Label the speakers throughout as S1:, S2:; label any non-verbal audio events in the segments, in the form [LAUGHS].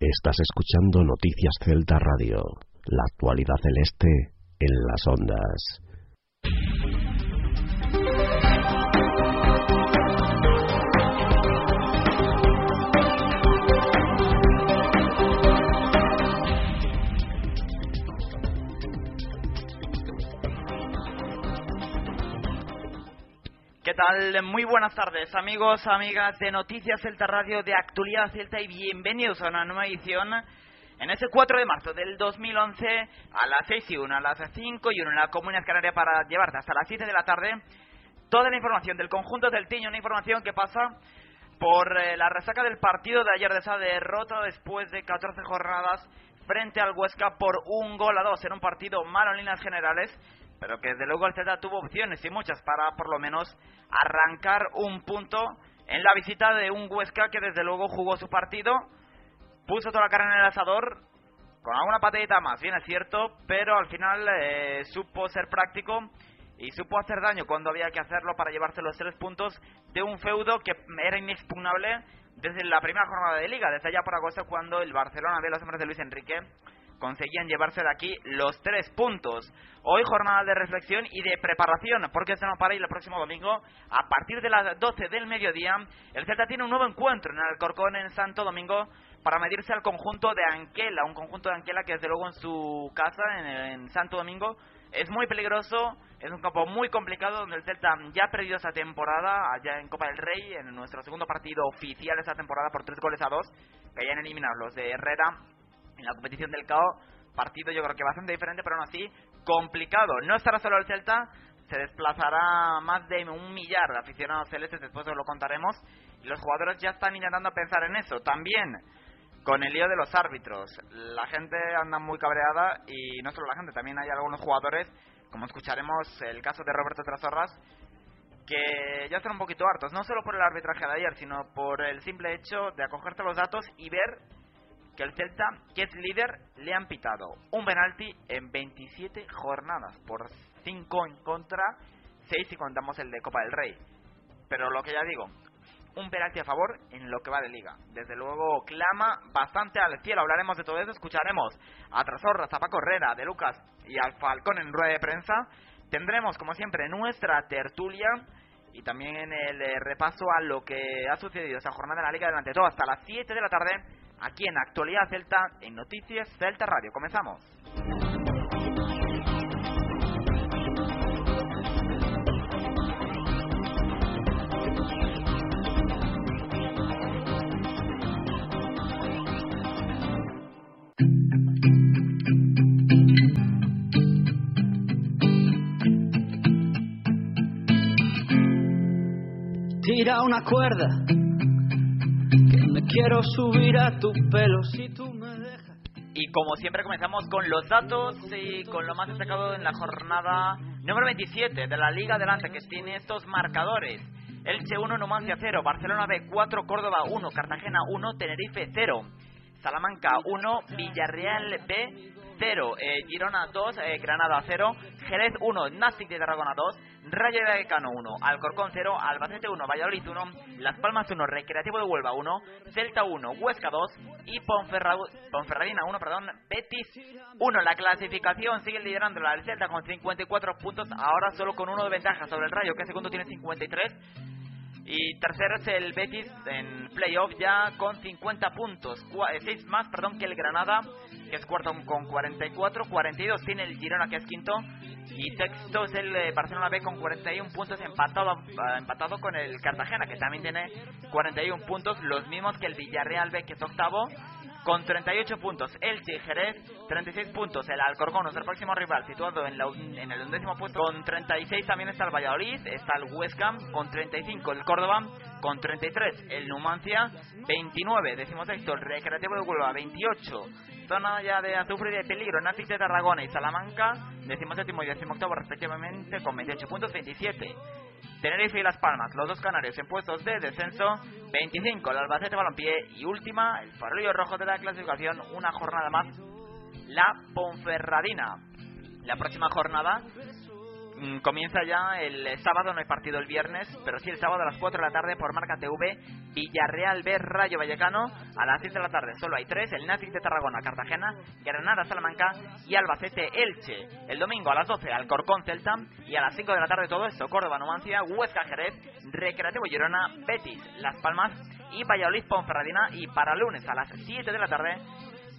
S1: Estás escuchando Noticias Celta Radio, la actualidad celeste en las ondas.
S2: Tal? Muy buenas tardes, amigos, amigas de Noticias Celta Radio de Actualidad Celta y bienvenidos a una nueva edición en ese 4 de marzo del 2011 a las 6 y 1, a las 5 y 1 en la Comunidad Canaria para llevarte hasta las 7 de la tarde toda la información del conjunto del Tiño, una información que pasa por eh, la resaca del partido de ayer de esa derrota después de 14 jornadas frente al Huesca por un gol a dos en un partido malo en líneas generales pero que desde luego el Celta tuvo opciones y muchas para por lo menos arrancar un punto en la visita de un Huesca que desde luego jugó su partido, puso toda la carne en el asador, con alguna patadita más, bien es cierto, pero al final eh, supo ser práctico y supo hacer daño cuando había que hacerlo para llevarse los tres puntos de un feudo que era inexpugnable desde la primera jornada de liga, desde allá por agosto cuando el Barcelona de los hombres de Luis Enrique conseguían llevarse de aquí los tres puntos. Hoy jornada de reflexión y de preparación, porque se no para y el próximo domingo, a partir de las 12 del mediodía, el Celta tiene un nuevo encuentro en Alcorcón en Santo Domingo para medirse al conjunto de Anquela, un conjunto de Anquela que desde luego en su casa, en, Santo Domingo, es muy peligroso, es un campo muy complicado donde el Celta ya ha perdido esa temporada allá en Copa del Rey, en nuestro segundo partido oficial esa temporada por tres goles a dos, que hayan eliminado los de Herrera en la competición del CAO. Partido yo creo que bastante diferente, pero aún así complicado. No estará solo el Celta, se desplazará más de un millar de aficionados celestes, después os lo contaremos. Y los jugadores ya están intentando pensar en eso. También con el lío de los árbitros. La gente anda muy cabreada y no solo la gente, también hay algunos jugadores, como escucharemos el caso de Roberto Trasorras, que ya están un poquito hartos, no solo por el arbitraje de ayer, sino por el simple hecho de acogerte los datos y ver que el Celta, que es líder, le han pitado un penalti en 27 jornadas, por 5 en contra, 6 si contamos el de Copa del Rey. Pero lo que ya digo, un penalti a favor en lo que va de liga. Desde luego clama bastante al cielo. Hablaremos de todo eso, escucharemos a Trasorra, a Paco Herrera, de Lucas y al Falcón en rueda de prensa. Tendremos, como siempre, nuestra tertulia y también el repaso a lo que ha sucedido esa jornada en la Liga delante todo hasta las 7 de la tarde aquí en Actualidad Celta, en Noticias Celta Radio. Comenzamos.
S3: Tira una cuerda quiero subir a tu pelo si tú me dejas.
S2: Y como siempre comenzamos con los datos y con lo más destacado en la jornada número 27 de la Liga Adelante que tiene estos marcadores. Elche 1, Numancia 0, Barcelona B 4, Córdoba 1, Cartagena 1, Tenerife 0, Salamanca 1, Villarreal B 0, eh, Girona 2, eh, Granada 0, Jerez 1, Nastic de Tarragona 2, Rayo Vallecano 1, Alcorcón 0, Albacete 1, Valladolid 1, Las Palmas 1, Recreativo de Huelva 1, Celta 1, Huesca 2 y Ponferradina 1, perdón, Betis 1. La clasificación sigue liderando la Celta con 54 puntos, ahora solo con uno de ventaja sobre el Rayo, que segundo tiene 53. Y tercero es el Betis en playoff ya con 50 puntos, 6 eh, más perdón que el Granada que es cuarto con 44, 42 tiene el Girona que es quinto. Y sexto es el eh, Barcelona B con 41 puntos empatado ah, empatado con el Cartagena que también tiene 41 puntos, los mismos que el Villarreal B que es octavo con 38 puntos. El Jerez, 36 puntos. El Alcorcón, nuestro próximo rival, situado en, la, en el undécimo puesto, con 36 también está el Valladolid, está el Huesca, con 35 el Córdoba, con 33 el Numancia, 29 decimosexto el Recreativo de Huelva, 28 zona ya de azufre y de peligro, Nátic de Tarragona y Salamanca, decimoséptimo y decimoctavo respectivamente, con 28 puntos, 27 Tenerife y Las Palmas, los dos canarios en puestos de descenso, 25 el Albacete Balompié y última, el farolillo rojo de la clasificación, una jornada más, la Ponferradina. La próxima jornada comienza ya el sábado, no hay partido el viernes, pero sí el sábado a las 4 de la tarde por Marca TV, Villarreal B, Rayo Vallecano, a las 6 de la tarde solo hay tres, el Nazi de Tarragona, Cartagena, Granada, Salamanca y Albacete, Elche. El domingo a las 12 Alcorcón, Celta y a las 5 de la tarde todo esto, Córdoba, Numancia, Huesca, Jerez, Recreativo Girona, Betis, Las Palmas y Valladolid, Ponferradina y para lunes a las 7 de la tarde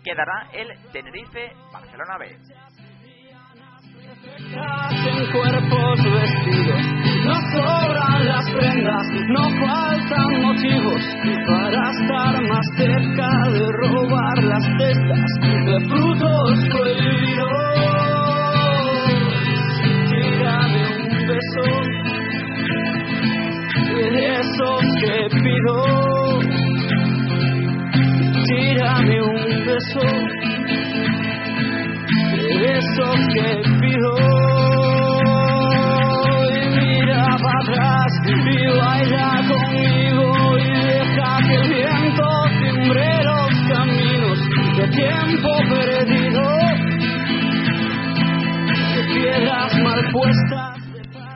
S2: quedará el Tenerife, Barcelona B
S3: en cuerpos vestidos. No sobran las prendas, no faltan motivos para estar más cerca de robar las testas de frutos prohibidos. Tírame un beso de esos que pido. Tírame un beso eso que pido. Y mira para atrás y baila conmigo y deja que el viento timbre los caminos de tiempo perdido. De piedras mal puestas.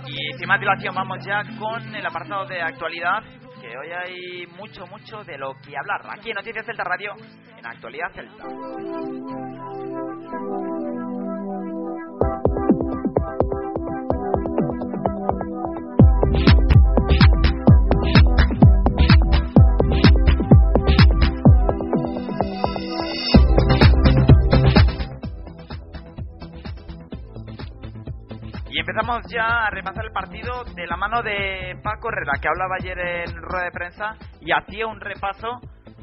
S2: Y sin más dilación vamos ya con el apartado de actualidad que hoy hay mucho, mucho de lo que hablar. Aquí en Noticias Celta Radio, en Actualidad Celta. Empezamos ya a repasar el partido de la mano de Paco Herrera, que hablaba ayer en rueda de prensa y hacía un repaso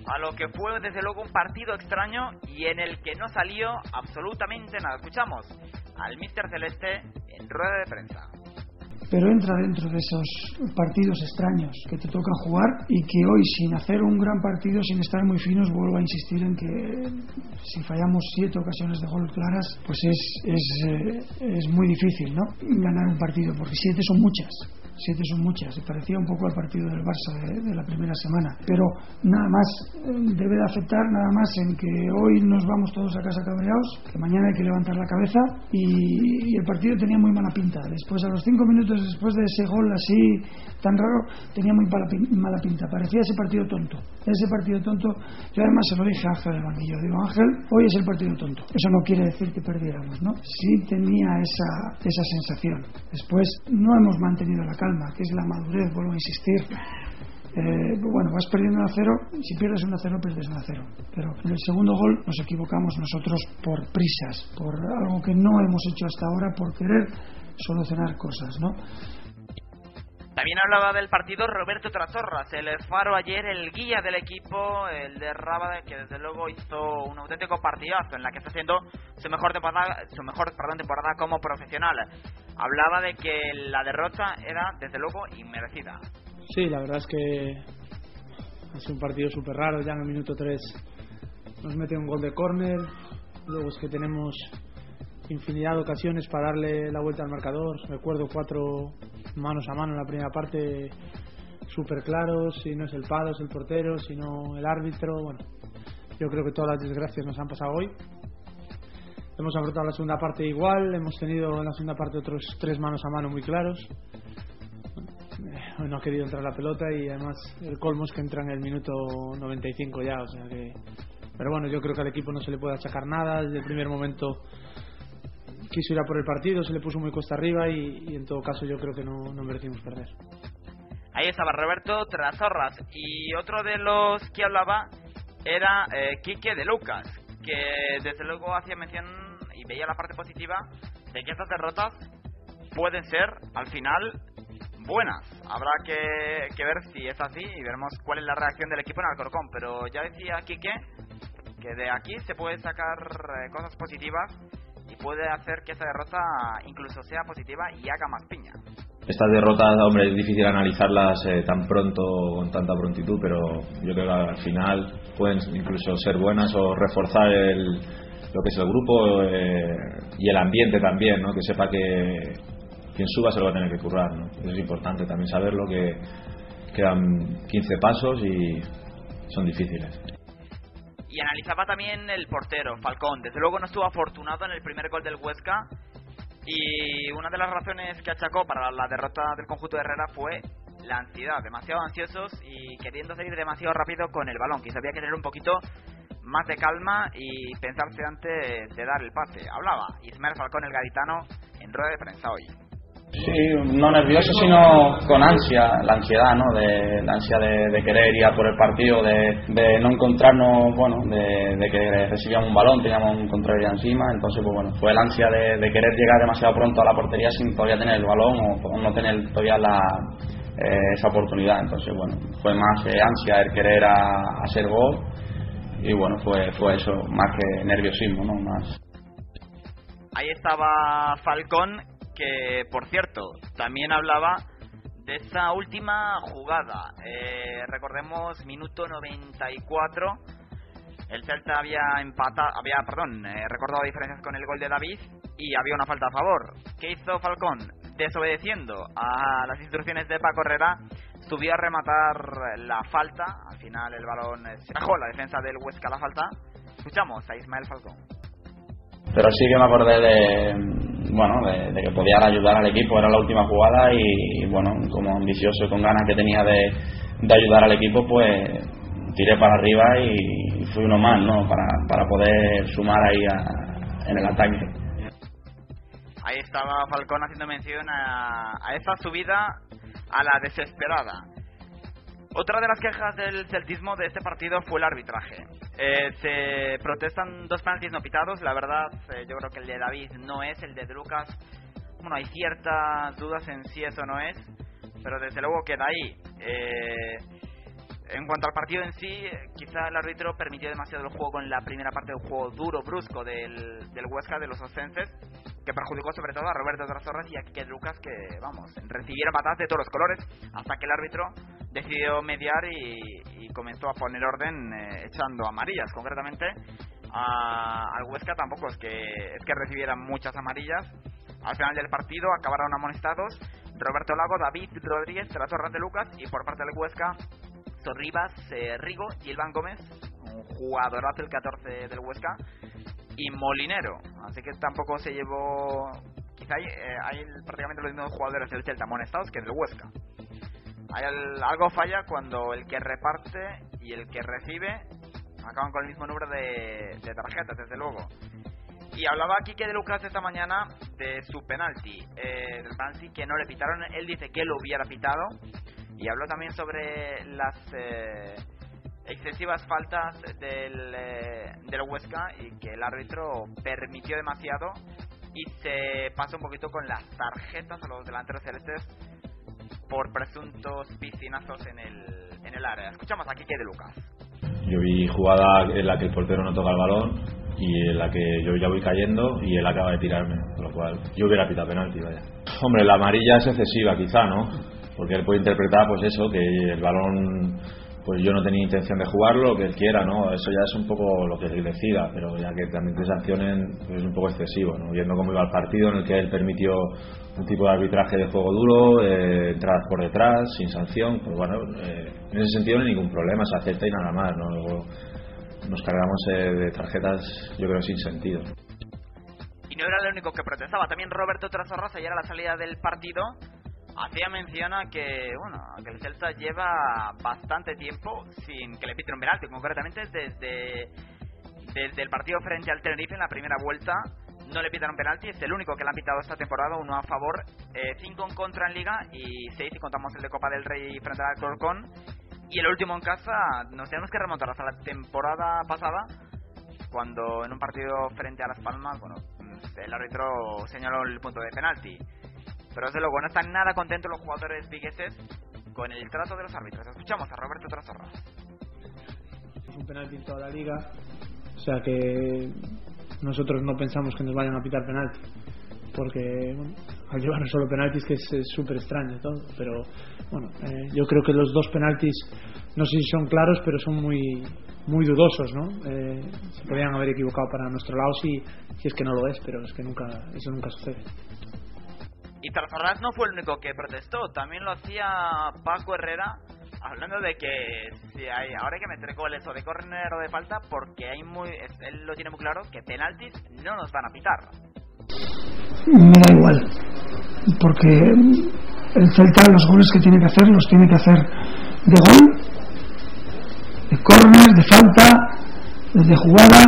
S2: a lo que fue desde luego un partido extraño y en el que no salió absolutamente nada. Escuchamos al Mister Celeste en rueda de prensa
S4: pero entra dentro de esos partidos extraños que te tocan jugar y que hoy sin hacer un gran partido, sin estar muy finos, vuelvo a insistir en que si fallamos siete ocasiones de gol claras, pues es, es, eh, es muy difícil ¿no? ganar un partido, porque siete son muchas siete son muchas, se parecía un poco al partido del Barça de, la primera semana, pero nada más eh, debe de afectar nada más en que hoy nos vamos todos a casa cabreados, que mañana hay que levantar la cabeza y, el partido tenía muy mala pinta. Después, a los cinco minutos después de ese gol así tan raro, tenía muy mala, pinta, parecía ese partido tonto. Ese partido tonto, yo además se lo dije a Ángel del banquillo, digo Ángel, hoy es el partido tonto. Eso no quiere decir que perdiéramos, ¿no? Sí tenía esa, esa sensación. Después no hemos mantenido la calma, que es la madurez, vuelvo a insistir. Eh, bueno, vas perdiendo a cero, si pierdes un a cero, pierdes un a cero. Pero en el segundo gol nos equivocamos nosotros por prisas, por algo que no hemos hecho hasta ahora, por querer solucionar cosas, ¿no?
S2: También hablaba del partido Roberto Trasorras, el faro ayer, el guía del equipo, el de Rábade, que desde luego hizo un auténtico partidazo en la que está haciendo su mejor temporada, su mejor perdón, temporada como profesional. Hablaba de que la derrota era desde luego inmerecida.
S5: Sí, la verdad es que ha sido un partido súper raro, ya en el minuto 3 nos mete un gol de córner, luego es que tenemos infinidad de ocasiones para darle la vuelta al marcador. Recuerdo cuatro manos a mano en la primera parte súper claros, si no es el palo, es el portero, si no el árbitro. Bueno, yo creo que todas las desgracias nos han pasado hoy. Hemos afrontado la segunda parte igual, hemos tenido en la segunda parte otros tres manos a mano muy claros. Hoy no ha querido entrar la pelota y además el colmo es que entra en el minuto 95 ya, o sea que... Pero bueno, yo creo que al equipo no se le puede achacar nada. Desde el primer momento quiso ir a por el partido, se le puso muy costa arriba y, en todo caso yo creo que no, no merecimos perder.
S2: Ahí estaba Roberto Trasorras y otro de los que hablaba era eh, Quique de Lucas, que desde luego hacía mención y veía la parte positiva de que estas derrotas pueden ser al final buenas. Habrá que, que, ver si es así y veremos cuál es la reacción del equipo en Alcorcón. Pero ya decía Quique que de aquí se pueden sacar eh, cosas positivas y puede hacer que esa derrota incluso sea positiva y haga más piña.
S6: Estas derrotas, hombre, es difícil analizarlas eh, tan pronto, con tanta prontitud, pero yo creo que al final pueden incluso ser buenas o reforzar el, lo que es el grupo eh, y el ambiente también, ¿no? que sepa que quien suba se lo va a tener que currar. ¿no? Eso es importante también saberlo, que quedan 15 pasos y son difíciles
S2: y analizaba también el portero, Falcón. Desde luego no estuvo afortunado en el primer gol del Huesca, Y una de las razones que achacó para la derrota del conjunto de Herrera fue la ansiedad, demasiado ansiosos y queriendo salir demasiado rápido con el balón, que había que tener un poquito más de calma y pensarse antes de dar el pase. Hablaba Ismael Falcón, el gaditano, en rueda de prensa hoy.
S7: Sí, no nervioso, sino con ansia, la ansiedad, ¿no? De, la ansia de, querer ir a por el partido, de, no encontrarnos, bueno, de, que recibíamos un balón, teníamos un contrario encima, entonces, pues bueno, fue la ansia de, querer llegar demasiado pronto a la portería sin todavía tener el balón o, no tener todavía la, eh, esa oportunidad, entonces, bueno, fue más eh, ansia el querer a, hacer gol y bueno, fue, fue eso, más que nerviosismo, ¿no? Más.
S2: Ahí estaba Falcón que por cierto también hablaba de esa última jugada. Eh, recordemos minuto 94. El Celta había empatado, había, perdón, eh, recordado diferencias con el gol de David y había una falta a favor. ¿Qué hizo Falcón? Desobedeciendo a las instrucciones de Paco Herrera, subió a rematar la falta. Al final el balón se bajó la defensa del Huesca la falta. Escuchamos a Ismael Falcón.
S7: Pero sí que me acordé de, bueno, de, que podía ayudar al equipo, era la última jugada y, bueno, como ambicioso con ganas que tenía de, ayudar al equipo, pues tiré para arriba y fui uno más, ¿no? Para, para poder sumar ahí en el ataque.
S2: Ahí estaba Falcón haciendo mención a, a esa subida a la desesperada. Otra de las quejas del celtismo de este partido fue el arbitraje. Eh, se protestan dos penaltis no pitados. La verdad, eh, yo creo que el de David no es, el de Lucas. Bueno, hay ciertas dudas en si eso no es, pero desde luego queda ahí. Eh, en cuanto al partido en sí, quizá el árbitro permitió demasiado el juego en la primera parte del juego duro, brusco del, del Huesca, de los ostenses, que perjudicó sobre todo a Roberto Trasorras y a Kike Lucas, que, vamos, recibieron patadas de todos los colores, hasta que el árbitro decidió mediar y, comenzó a poner orden eh, echando amarillas. Concretamente, al Huesca tampoco es que, es que recibieran muchas amarillas. Al final del partido acabaron amonestados Roberto Lago, David Rodríguez, Trasorras de Lucas y por parte del Huesca Rivas, eh, Rigo, Gilvan Gómez, un jugadorazo el 14 del Huesca, y Molinero. Así que tampoco se llevó. Quizá hay, eh, prácticamente los mismos jugadores del Celta amonestados que del Huesca. Hay algo falla cuando el que reparte y el que recibe acaban con el mismo número de, tarjetas, desde luego. Y hablaba aquí que de Lucas esta mañana de su penalti, eh, del penalti que no le pitaron. Él dice que lo hubiera pitado, y habló también sobre las eh, excesivas faltas del, eh, del Huesca y que el árbitro permitió demasiado y se pasó un poquito con las tarjetas a los delanteros celestes por presuntos piscinazos en el, en el área. Escuchamos aquí que de Lucas.
S6: Yo vi jugada en la que el portero no toca el balón y en la que yo ya voy cayendo y él acaba de tirarme, con lo cual yo hubiera pitado penalti, vaya. Hombre, la amarilla es excesiva quizá, ¿no? porque él puede interpretar pues eso que el balón pues yo no tenía intención de jugarlo lo que él quiera no eso ya es un poco lo que él decida pero ya que también te sancionen pues es un poco excesivo no viendo cómo iba el partido en el que él permitió un tipo de arbitraje de juego duro eh, entradas por detrás sin sanción pues bueno eh, en ese sentido no hay ningún problema se acepta y nada más no Luego nos cargamos eh, de tarjetas yo creo sin sentido.
S2: Y no era el único que protestaba también Roberto Trasorrosa ya era la salida del partido hacía mención a que, bueno, que el Celta lleva bastante tiempo sin que le piten un penalti, concretamente desde, desde el partido frente al Tenerife en la primera vuelta no le pitan un penalti, es el único que le han pitado esta temporada, uno a favor, eh, cinco en contra en Liga y seis si contamos el de Copa del Rey frente al Corcón. Y el último en casa, nos tenemos que remontar hasta la temporada pasada, cuando en un partido frente a Las Palmas, bueno, el árbitro señaló el punto de penalti. Pero desde luego no están nada contentos los jugadores vigueses con el trato de los árbitros. Escuchamos a Roberto Trasorra.
S5: Es un penalti en toda la liga, o sea que nosotros no pensamos que nos vayan a pitar penalti. Porque al llevar solo penaltis que es súper extraño todo, pero bueno, eh, yo creo que los dos penaltis no sé si son claros, pero son muy muy dudosos, ¿no? Eh, se podrían haber equivocado para nuestro lado si, si es que no lo es, pero es que nunca eso nunca sucede.
S2: Y Tarzarraz no fue el único que protestó, también lo hacía Paco Herrera, hablando de que si hay, ahora hay que meter goles o de córner o de falta, porque hay muy, él lo tiene muy claro, que penaltis no nos van a pitar.
S4: me da igual, porque el Celta los goles que tiene que hacer los tiene que hacer de gol, de córner, de falta, de jugada,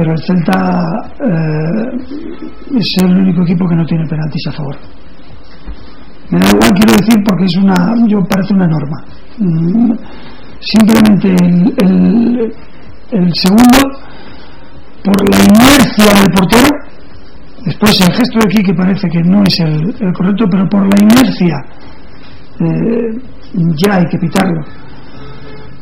S4: pero el Celta eh, es el único equipo que no tiene penaltis a favor. Me da igual, quiero decir, porque es una, yo parece una norma. Mm, simplemente el, el, segundo, por la inercia del portero, después el gesto de aquí que parece que no es el, correcto, pero por la inercia eh, ya hay que pitarlo.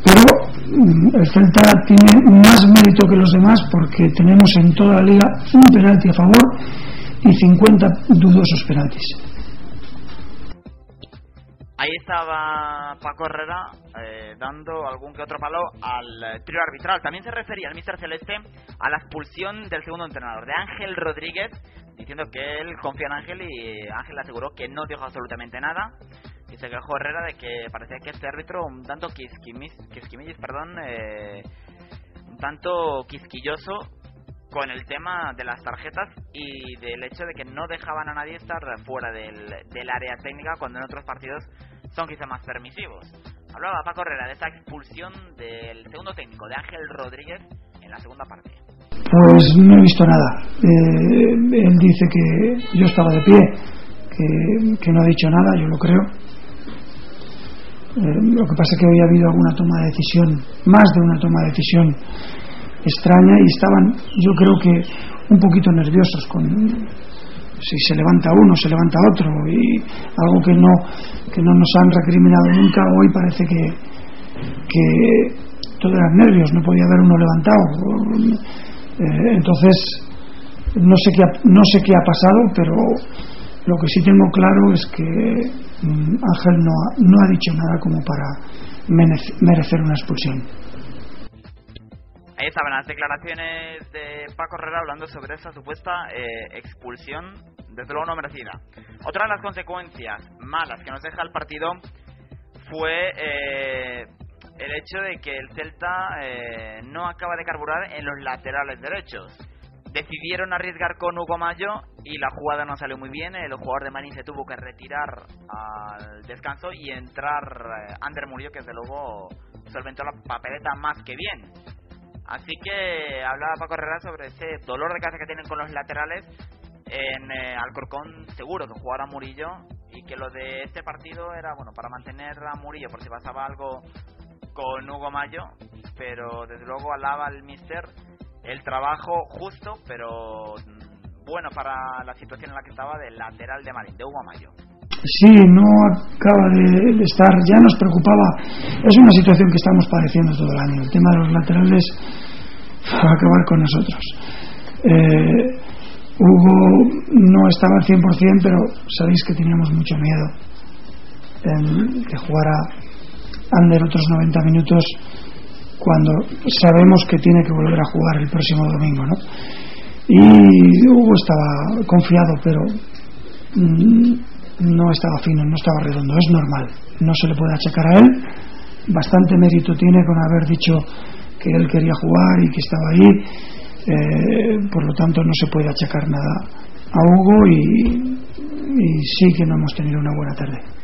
S4: Pero el Celta tiene más mérito que los demás porque tenemos en toda la liga un penalti a favor y 50 dudosos penaltis.
S2: Ahí estaba Paco Herrera eh, dando algún que otro palo al eh, trío arbitral. También se refería el Mister Celeste a la expulsión del segundo entrenador, de Ángel Rodríguez, diciendo que él confía en Ángel y Ángel aseguró que no dijo absolutamente nada. Y se quejó Herrera de que parecía que este árbitro un tanto quisquimillis, perdón, eh, un tanto quisquilloso con el tema de las tarjetas y del hecho de que no dejaban a nadie estar fuera del, del área técnica cuando en otros partidos son quizá más permisivos. Hablaba Paco Herrera de esta expulsión del segundo técnico de Ángel Rodríguez en la segunda parte.
S4: Pues no he visto nada. Eh, él dice que yo estaba de pie, que, que no ha dicho nada, yo lo creo. Lo que pasa es que hoy ha habido alguna toma de decisión, más de una toma de decisión extraña y estaban, yo creo que un poquito nerviosos con si se levanta uno, se levanta otro y algo que no que no nos han recriminado nunca hoy parece que que todo eran nervios, no podía haber uno levantado. Eh, entonces no sé qué no sé qué ha pasado, pero lo que sí tengo claro es que mm, Ángel no no ha dicho nada como para merecer una expulsión.
S2: Ahí estaban las declaraciones de Paco Herrera hablando sobre esa supuesta eh, expulsión, desde luego no merecida. Otra de las consecuencias malas que nos deja el partido fue eh, el hecho de que el Celta eh, no acaba de carburar en los laterales derechos. Decidieron arriesgar con Hugo Mayo y la jugada no salió muy bien. El jugador de Marín se tuvo que retirar al descanso y entrar Ander Murillo, que desde luego solventó la papeleta más que bien. Así que hablaba Paco Herrera sobre ese dolor de cabeza que tienen con los laterales en eh, Alcorcón seguro que jugara Murillo y que lo de este partido era bueno para mantener a Murillo por si pasaba algo con Hugo Mayo pero desde luego alaba al mister el trabajo justo pero mm, bueno para la situación en la que estaba del lateral de Marín de Hugo Mayo
S4: Sí, no acaba de estar, ya nos preocupaba. Es una situación que estamos padeciendo todo el año. El tema de los laterales va a acabar con nosotros. Eh, Hugo no estaba al 100%, pero sabéis que teníamos mucho miedo en que jugara Ander otros 90 minutos cuando sabemos que tiene que volver a jugar el próximo domingo, ¿no? Y Hugo estaba confiado, pero mm, no estaba fino, no estaba redondo, es normal, no se le puede achacar a él, bastante mérito tiene con haber dicho que él quería jugar y que estaba ahí, eh, por lo tanto no se puede achacar nada a Hugo y, sí que no hemos tenido una buena tarde.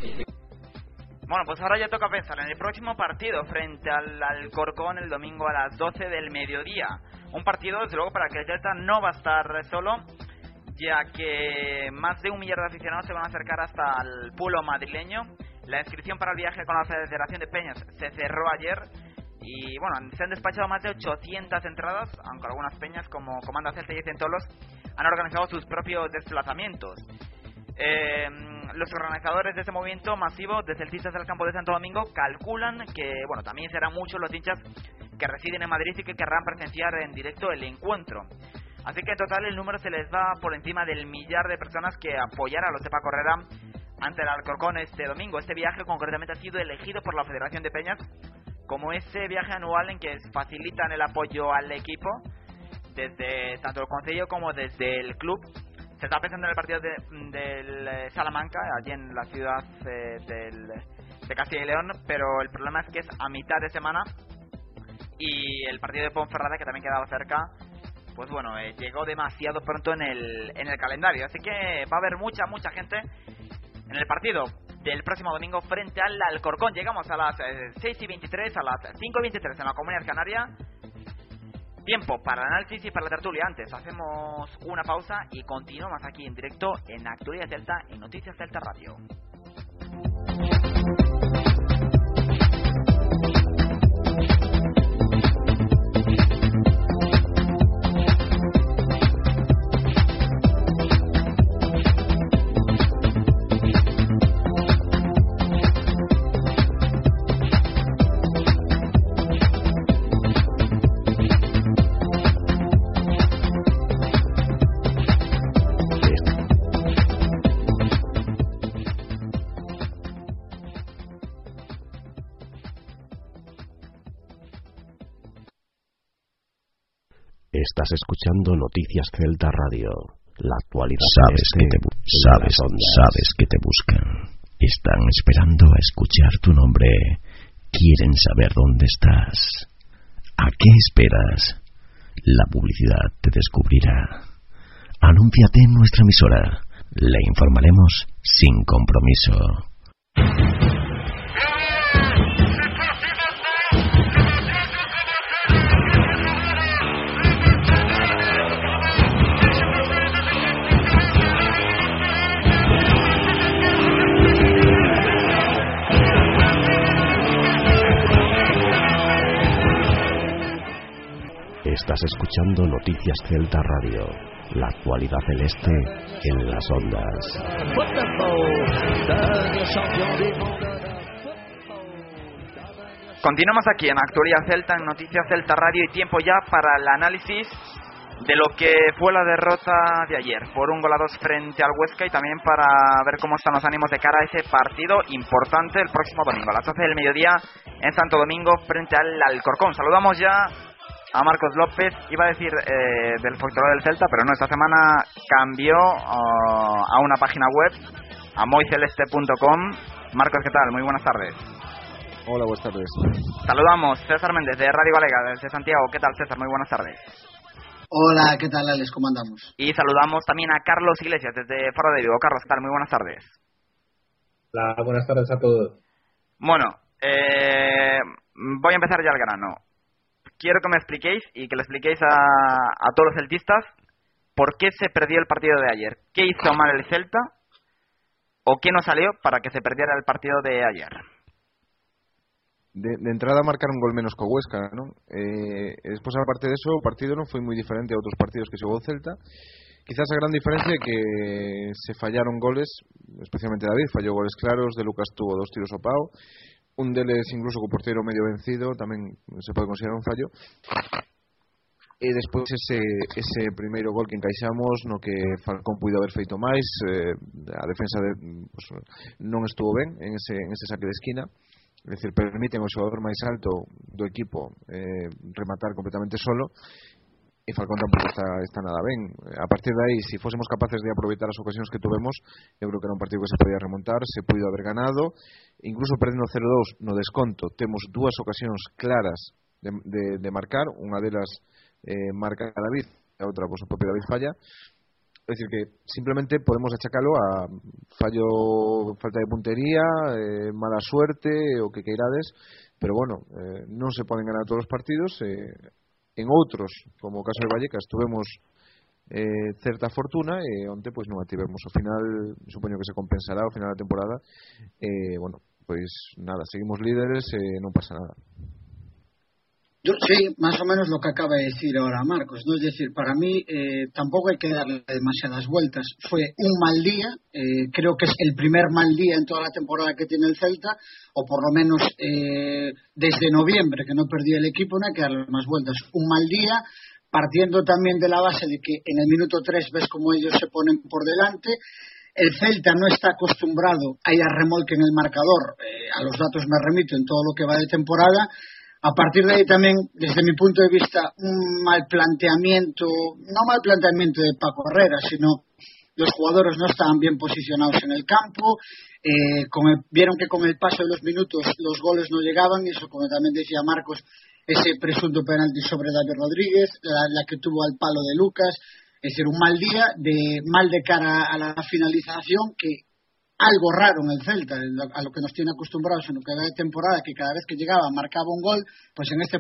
S2: Bueno, pues ahora ya toca pensar en el próximo partido frente al Alcorcón el domingo a las 12 del mediodía. Un partido, desde luego, para que el Delta no va a estar solo, ya que más de un millar de aficionados se van a acercar hasta el pueblo madrileño. La inscripción para el viaje con la Federación de Peñas se cerró ayer y bueno, se han despachado más de 800 entradas, aunque algunas peñas como Comando Celta y Centolos han organizado sus propios desplazamientos. Eh, los organizadores de este movimiento masivo de celtistas del campo de Santo Domingo calculan que, bueno, también serán muchos los hinchas que residen en Madrid y que querrán presenciar en directo el encuentro. Así que en total el número se les va por encima del millar de personas que apoyarán a los Sepa Correra ante el Alcorcón este domingo. Este viaje concretamente ha sido elegido por la Federación de Peñas como ese viaje anual en que facilitan el apoyo al equipo desde tanto el Consejo como desde el club. Se está pensando en el partido del eh, Salamanca, allí en la ciudad eh, del, de Castilla y León, pero el problema es que es a mitad de semana y el partido de Ponferrada, que también quedaba cerca, pues bueno, eh, llegó demasiado pronto en el, en el calendario. Así que va a haber mucha, mucha gente en el partido del próximo domingo frente al Alcorcón. Llegamos a las 6 y 23, a las 5 y 23 en la Comunidad Canaria. Tiempo para el análisis y para la tertulia. Antes hacemos una pausa y continuamos aquí en directo en Actualidad Delta en Noticias Delta Radio.
S1: Estás escuchando Noticias Celta Radio. La actualidad
S8: sabes
S1: este
S8: que te sabes, sabes que te buscan. Están esperando a escuchar tu nombre. Quieren saber dónde estás. ¿A qué esperas? La publicidad te descubrirá. Anúnciate en nuestra emisora. Le informaremos sin compromiso.
S1: Estás escuchando Noticias Celta Radio. La actualidad celeste en las ondas.
S2: Continuamos aquí en Actualidad Celta, en Noticias Celta Radio y tiempo ya para el análisis de lo que fue la derrota de ayer por un gol a dos frente al Huesca y también para ver cómo están los ánimos de cara a ese partido importante el próximo domingo a las 12 del mediodía en Santo Domingo frente al Alcorcón. Saludamos ya a Marcos López, iba a decir eh, del Factor del Celta, pero no, esta semana cambió oh, a una página web, a moiceleste.com. Marcos, ¿qué tal? Muy buenas tardes.
S9: Hola, buenas tardes.
S2: Saludamos César Méndez de Radio Galega desde Santiago. ¿Qué tal, César? Muy buenas tardes.
S10: Hola, ¿qué tal, Alex? ¿Cómo andamos?
S2: Y saludamos también a Carlos Iglesias desde Faro de Vigo. Carlos, ¿qué tal? Muy buenas tardes.
S11: Hola, buenas tardes a todos.
S2: Bueno, eh, voy a empezar ya al grano. Quiero que me expliquéis y que le expliquéis a, a todos los celtistas por qué se perdió el partido de ayer. ¿Qué hizo mal el Celta? ¿O qué no salió para que se perdiera el partido de ayer?
S9: De, entrada marcar un gol menos que Huesca, ¿no? Eh, después, aparte de eso, el partido no fue muy diferente a otros partidos que se jugó Celta. Quizás a gran diferencia que se fallaron goles, especialmente David, falló goles claros, De Lucas tuvo dos tiros pao, Un deles incluso co portero medio vencido, tamén se pode considerar un fallo. E despois ese, ese primeiro gol que encaixamos no que Falcón puido haber feito máis, eh, a defensa de, pues, non estuvo ben en ese, en ese saque de esquina. É dicir, permiten ao xogador máis alto do equipo eh, rematar completamente solo e Falcón tampouco está, está nada ben. A partir de aí, se si fósemos capaces de aproveitar as ocasións que tuvemos, eu creo que era un partido que se podía remontar, se puido haber ganado, incluso perdendo 0-2 no desconto, temos dúas ocasións claras de, de, de marcar, unha delas eh, marca David, a outra, pois, pues, o propio David falla, É dicir que simplemente podemos achacalo a fallo, falta de puntería, eh, mala suerte, o que queirades, pero bueno, eh, non se poden ganar todos os partidos, eh, en outros, como o caso de Vallecas, tuvemos eh, certa fortuna e onte pois non a tivemos. Ao final, supoño que se compensará ao final da temporada. Eh, bueno, pois nada, seguimos líderes e eh, non pasa nada.
S10: Yo, sí, más o menos lo que acaba de decir ahora Marcos. ¿no? Es decir, para mí eh, tampoco hay que darle demasiadas vueltas. Fue un mal día, eh, creo que es el primer mal día en toda la temporada que tiene el Celta, o por lo menos eh, desde noviembre que no perdió el equipo, no hay que darle más vueltas. Un mal día, partiendo también de la base de que en el minuto 3 ves como ellos se ponen por delante. El Celta no está acostumbrado a ir a remolque en el marcador. Eh, a los datos me remito en todo lo que va de temporada a partir de ahí también, desde mi punto de vista, un mal planteamiento, no mal planteamiento de Paco Herrera, sino los jugadores no estaban bien posicionados en el campo, eh, con vieron que con el paso de los minutos los goles no llegaban y eso, como también decía Marcos, ese presunto penalti sobre David Rodríguez, la, que tuvo al palo de Lucas, es decir, un mal día, de mal de cara a la finalización, que algo raro en el Celta, a lo que nos tiene acostumbrados en lo que va de temporada, que cada vez que llegaba marcaba un gol, pues en este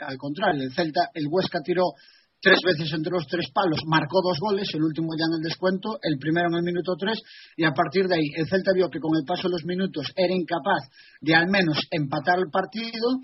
S10: al contrario, el Celta, el Huesca tiró tres veces entre los tres palos, marcó dos goles, el último ya en el descuento, el primero en el minuto tres, y a partir de ahí el Celta vio que con el paso de los minutos era incapaz de al menos empatar el partido.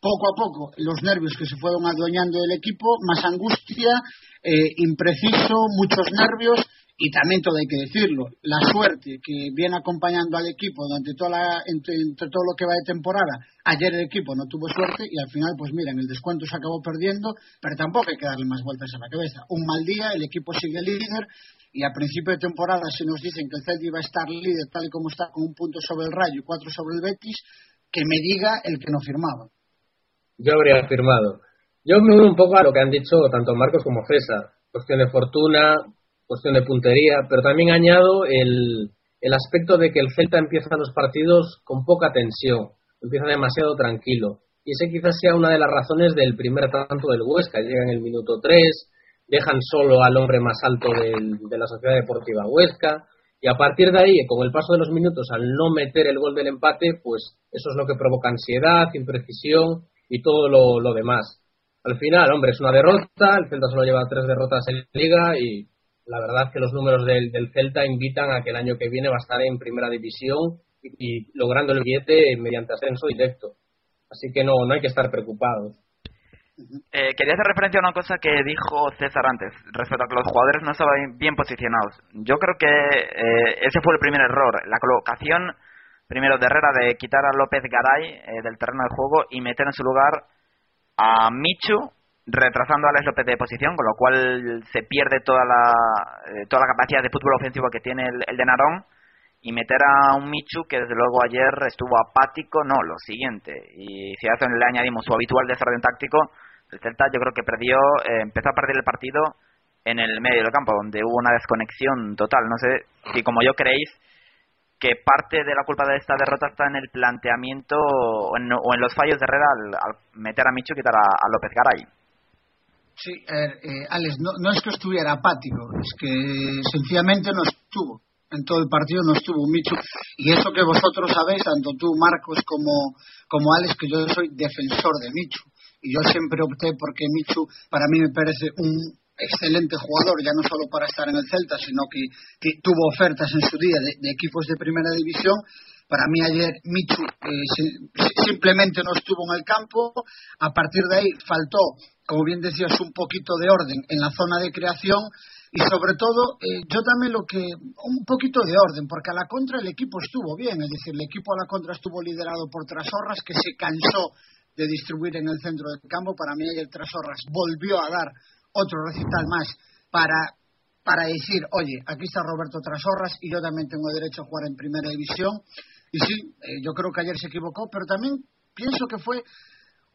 S10: Poco a poco, los nervios que se fueron adueñando del equipo, más angustia, eh, impreciso, muchos nervios, y también todo hay que decirlo, la suerte que viene acompañando al equipo durante toda la, entre, todo lo que va de temporada. Ayer el equipo no tuvo suerte y al final, pues mira, en el descuento se acabó perdiendo, pero tampoco hay que darle más vueltas a la cabeza. Un mal día, el equipo sigue líder y a principio de temporada si nos dicen que el Celtic iba a estar líder tal y como está con un punto sobre el Rayo y cuatro sobre el Betis, que me diga el que no firmaba.
S11: Yo habría firmado. Yo me uno un poco a lo que han dicho tanto Marcos como César. Cuestión de fortuna, cuestión de puntería, pero también añado el, el aspecto de que el Celta empieza los partidos con poca tensión, empieza demasiado tranquilo. Y ese quizás sea una de las razones del primer tanto del Huesca. Llega en el minuto 3, dejan solo al hombre más alto de la Sociedad Deportiva Huesca, y a partir de ahí, con el paso de los minutos, al no meter el gol del empate, pues eso es lo que provoca ansiedad, imprecisión y todo lo, lo demás. Al final, hombre, es una derrota, el Celta solo lleva tres derrotas en Liga y la verdad que los números del, Celta invitan a que el año que viene va a estar en primera división y, logrando el billete mediante ascenso directo. Así que no, no hay que estar preocupados.
S2: Eh, quería hacer referencia a una cosa que dijo César antes, respecto a que los jugadores no estaban bien posicionados. Yo creo que eh, ese fue el primer error, la colocación primero de Herrera de quitar a López Garay eh, del terreno de juego y meter en su lugar a Michu retrasando a Alex López de posición, con lo cual se pierde toda la, eh, toda la capacidad de fútbol ofensivo que tiene el, de Narón y meter a un Michu que desde luego ayer estuvo apático, no, lo siguiente. Y si a eso le añadimos su habitual desorden táctico, el Celta yo creo que perdió, eh, empezó a perder el partido en el medio del campo, donde hubo una desconexión total. No sé si como yo creéis que parte de la culpa de esta derrota está en el planteamiento o en, los fallos de Herrera al, meter a Michu y quitar a López Garay.
S10: Sí, eh, Alex, no, es que estuviera apático, es que sencillamente no estuvo. En todo el partido no estuvo Michu. Y eso que vosotros sabéis, tanto tú, Marcos, como, como Alex, que yo soy defensor de Michu. Y yo siempre opté porque Michu, para mí me parece un excelente jugador, ya no solo para estar en el Celta, sino que, tuvo ofertas en su día de, equipos de primera división. Para mí ayer Michu eh, simplemente no estuvo en el campo. A partir de ahí faltó como bien decías, un poquito de orden en la zona de creación. Y sobre todo eh, yo también lo que un poquito de orden porque a la contra el equipo estuvo bien. Es decir el equipo a la contra estuvo liderado por Trasorras que se cansó de distribuir en el centro del campo. Para mí el Trasorras volvió a dar otro recital más para para decir oye aquí está Roberto Trasorras y yo también tengo derecho a jugar en primera división y sí eh, yo creo que ayer se equivocó pero también pienso que fue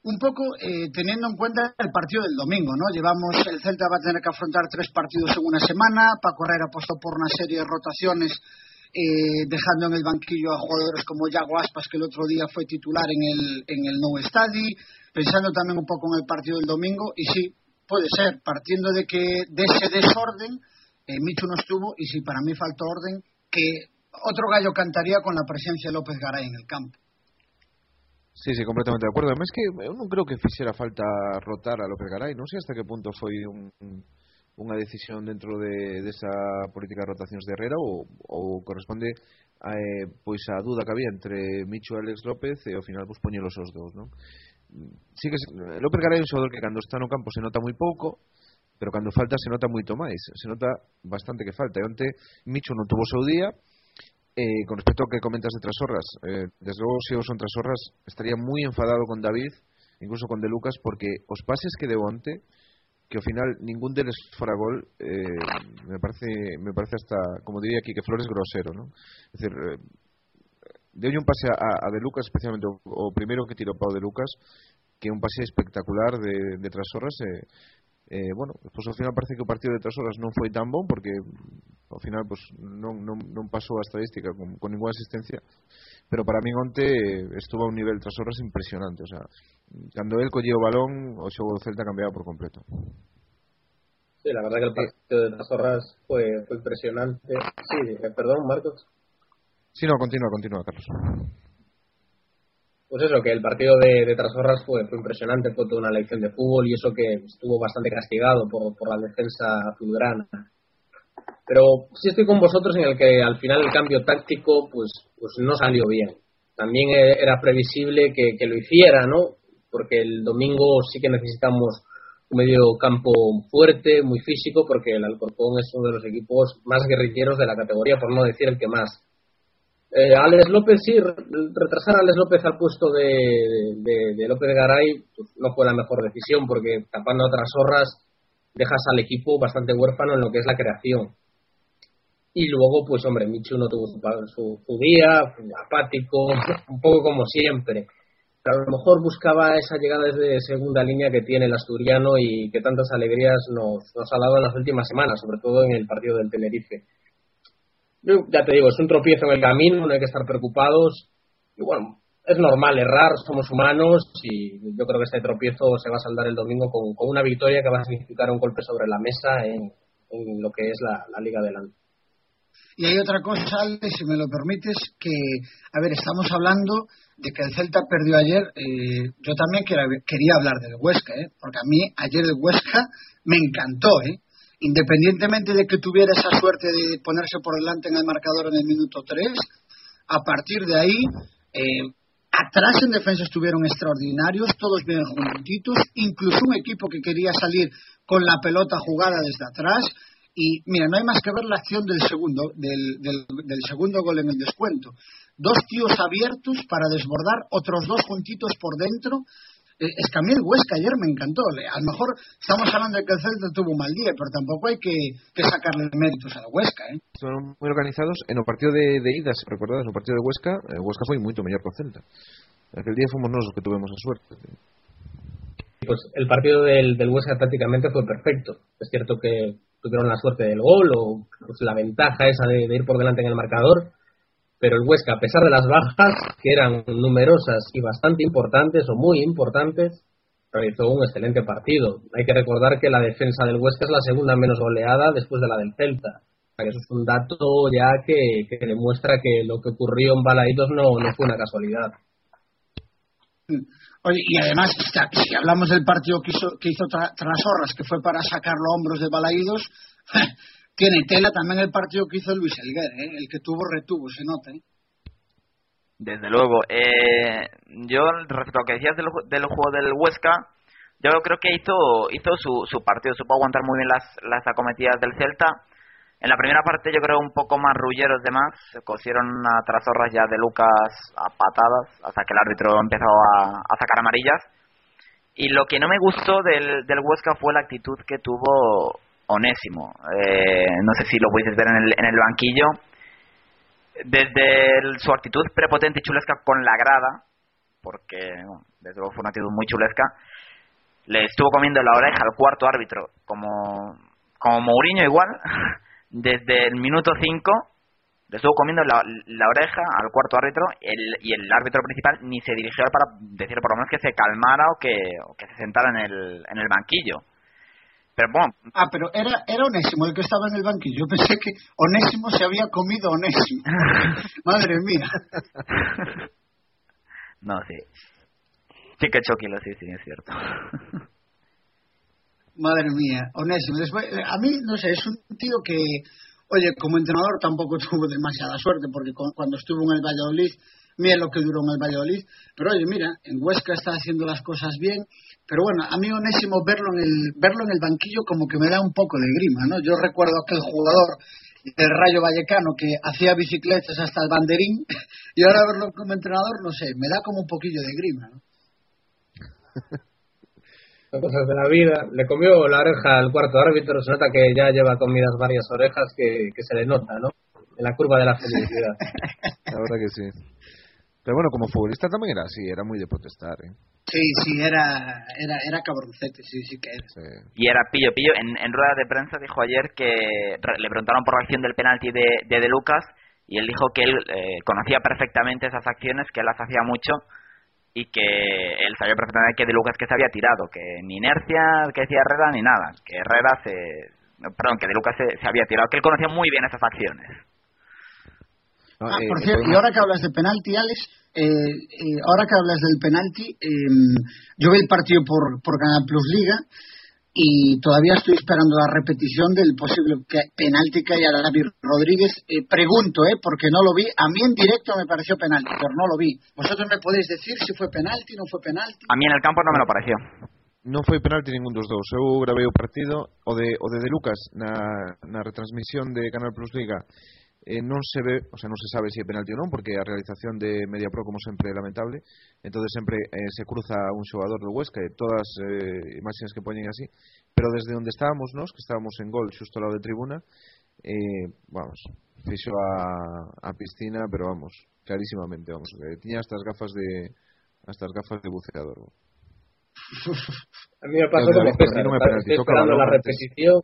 S10: un poco eh, teniendo en cuenta el partido del domingo, ¿no? Llevamos, el Celta va a tener que afrontar tres partidos en una semana, Paco Herrera apostó por una serie de rotaciones eh, dejando en el banquillo a jugadores como Yago Aspas, que el otro día fue titular en el, en el Nou Stadi, pensando también un poco en el partido del domingo, y sí, puede ser, partiendo de que de ese desorden, eh, Michu no estuvo, y sí, para mí faltó orden, que otro gallo cantaría con la presencia de López Garay en el campo.
S9: Sí, sí, completamente de acuerdo. Además que eh, eu non creo que fixera falta rotar a López Garay. Non sei hasta que punto foi un, unha decisión dentro de, desa de política de rotacións de Herrera ou, ou corresponde a, eh, pois a duda que había entre Micho e Alex López eh, e ao final pois poñelos os dous, non? Sí que López Garay é un xogador que cando está no campo se nota moi pouco, pero cando falta se nota moito máis, se nota bastante que falta. E onte Micho non tuvo o seu día, Eh, con respecto a que comentas de Trasorras, eh, desde luego se eu son Trasorras estaría moi enfadado con David, incluso con De Lucas, porque os pases que deu onte, que ao final ningún deles fora gol, eh, me parece me parece hasta, como diría aquí, que Flores grosero, ¿no? Es decir, eh, deulle un pase a, De Lucas, especialmente o, o primeiro que tirou Pau De Lucas, que un pase espectacular de, de Trasorras, eh, bueno, pues ao final parece que o partido de Trasorras non foi tan bon porque ao final pues, non, non, non pasou a estadística con, con ninguna asistencia pero para min onte estuvo a un nivel tras horas impresionante o sea, cando el collía o balón o xogo do Celta cambiaba por completo
S11: Sí, la verdad que el partido de Trasorras fue, fue impresionante. Sí, eh, perdón, Marcos.
S9: Sí, no, continúa, continúa, Carlos.
S11: Pues eso, que el partido de, de Trasorras fue, fue impresionante, fue toda una lección de fútbol y eso que estuvo bastante castigado por, la defensa azulgrana. Pero sí estoy con vosotros en el que al final el cambio táctico pues, pues no salió bien. También e, era previsible que, que lo hiciera, ¿no? Porque el domingo sí que necesitamos un medio campo fuerte, muy físico, porque el Alcorcón es uno de los equipos más guerrilleros de la categoría, por no decir el que más. Eh, Alex López, sí, retrasar a Alex López al puesto de, de, de López Garay pues, no fue la mejor decisión, porque tapando otras zorras dejas al equipo bastante huérfano en lo que es la creación. Y luego, pues hombre, Michu no tuvo su, su, día, apático, [LAUGHS] un poco como siempre pero a lo mejor buscaba esa llegada desde segunda línea que tiene el asturiano y que tantas alegrías nos, nos ha dado en las últimas semanas, sobre todo en el partido del Tenerife. Ya te digo, es un tropiezo en el camino, no hay que estar preocupados. Y bueno, es normal errar, somos humanos y yo creo que este tropiezo se va a saldar el domingo con, con una victoria que va a significar un golpe sobre la mesa en, en lo que es la, la Liga adelante.
S10: Y hay otra cosa, Ale, si me lo permites, que, a ver, estamos hablando de que el Celta perdió ayer. Eh, yo también quería hablar del Huesca, ¿eh? porque a mí ayer el Huesca me encantó, ¿eh? Independientemente de que tuviera esa suerte de ponerse por delante en el marcador en el minuto 3, a partir de ahí, eh, atrás en defensa estuvieron extraordinarios, todos bien juntitos, incluso un equipo que quería salir con la pelota jugada desde atrás y mira, no hay más que ver la acción del segundo, del, del, del segundo gol en el descuento. Dos tíos abiertos para desbordar, otros dos juntitos por dentro. Eh, es que a mí el Huesca ayer me encantó. A lo mejor estamos hablando de que el Celta tuvo un mal día, pero tampoco hay que, que sacarle méritos al Huesca. ¿eh?
S9: Son muy organizados. En el partido de, de ida, si recordades, no partido de Huesca, el Huesca foi moito mellor que o Celta. Aquel día fomos nós os que tuvimos a suerte.
S11: Pues el partido del, del Huesca prácticamente fue perfecto. Es cierto que tuvieron la suerte del gol o pues, la ventaja esa de, de, ir por delante en el marcador. Pero el Huesca, a pesar de las bajas, que eran numerosas y bastante importantes o muy importantes, realizó un excelente partido. Hay que recordar que la defensa del Huesca es la segunda menos goleada después de la del Celta. Eso es un dato ya que, que demuestra que lo que ocurrió en Balaídos no, no fue una casualidad.
S10: Oye, y además, si hablamos del partido que hizo, que hizo tra, Trasorras, que fue para sacarlo a hombros de Balaídos, [LAUGHS] tiene tela también el partido que hizo Luis Elguer, ¿eh? el que tuvo retuvo, se nota. ¿eh?
S2: Desde luego. Eh, yo, respecto a lo que decías del, del juego del Huesca, yo creo que hizo hizo su, su partido, supo aguantar muy bien las, las acometidas del Celta en la primera parte yo creo un poco más rulleros de más, se cosieron a trazorras ya de Lucas a patadas hasta que el árbitro empezó a, a sacar amarillas. Y lo que no me gustó del, del Huesca fue la actitud que tuvo Onésimo. Eh, no sé si lo puedes ver en el, en el banquillo. Desde su actitud prepotente y chulesca con la grada, porque desde luego fue una actitud muy chulesca, le estuvo comiendo la oreja al cuarto árbitro, como, como Mourinho igual. [LAUGHS] desde el minuto 5 le estuvo comiendo la, la, oreja al cuarto árbitro el, y el árbitro principal ni se dirigió para decir por lo menos que se calmara o que, o que se sentara en el, en el banquillo. Pero bueno.
S10: Ah, pero era, era Onésimo el que estaba en el banquillo. Yo pensé que Onésimo se había comido Onésimo. [LAUGHS] Madre mía. [LAUGHS]
S2: no, sí. Sí que choquilo, sí, sí, es cierto. [LAUGHS]
S10: Madre mía, Onésimo. Después, eh, a mí, no sé, es un tío que, oye, como entrenador tampoco tuvo demasiada suerte, porque cuando estuvo en el Valladolid, mira lo que duró en el Valladolid. Pero oye, mira, en Huesca está haciendo las cosas bien. Pero bueno, a mí Onésimo verlo en el, verlo en el banquillo como que me da un poco de grima, ¿no? Yo recuerdo aquel jugador del Rayo Vallecano que hacía bicicletas hasta el banderín [LAUGHS] y ahora verlo como entrenador, no sé, me da como un poquillo de grima, ¿no?
S11: cosas de la vida. Le comió la oreja al cuarto árbitro, se nota que ya lleva comidas varias orejas que, que se le nota, ¿no? En la curva de la felicidad. [LAUGHS]
S9: La verdad que sí. Pero bueno, como futbolista también era así, era muy de protestar. ¿eh?
S10: Sí, sí, era, era, era cabroncete, sí, sí que era.
S2: Y era pillo, pillo. En, en rueda de prensa dijo ayer que le preguntaron por la acción del penalti de, de De Lucas y él dijo que él eh, conocía perfectamente esas acciones, que él las hacía mucho y que él sabía perfectamente que De Lucas que se había tirado, que ni inercia que decía Herrera ni nada, que Herrera se... Perdón, que De Lucas se, se había tirado, que él conocía muy bien esas acciones.
S9: No,
S10: Ah,
S9: eh,
S10: por
S9: eh,
S10: cierto, y ahora que hablas de penalti, Alex, eh, eh, ahora que hablas del penalti, eh, yo vi el partido por, por Canal Plus Liga y todavía estoy esperando la repetición del posible que- penalti que haya David Rodríguez. Eh, pregunto, eh, porque no lo vi. A mí en directo me pareció penalti, pero no lo vi. ¿Vosotros me podéis decir si fue penalti, no fue penalti?
S2: A mí en el campo no me lo pareció.
S9: non foi penalti ningún dos dous. Eu gravei o partido o de o de, de Lucas na, na retransmisión de Canal Plus Liga. Eh, non se ve, o sea, non se sabe se é penalti ou non, porque a realización de Mediapro como sempre é lamentable. Entonces sempre eh, se cruza un xogador do Huesca e todas eh, imaxes que poñen así, pero desde onde estábamos nós, que estábamos en gol xusto ao lado de tribuna, eh, vamos, fixo a, a piscina, pero vamos, clarísimamente, vamos, eh, tiña estas gafas de estas gafas de buceador. [LAUGHS]
S11: A mí me pasó como César,
S9: no me
S11: esperando la repetición.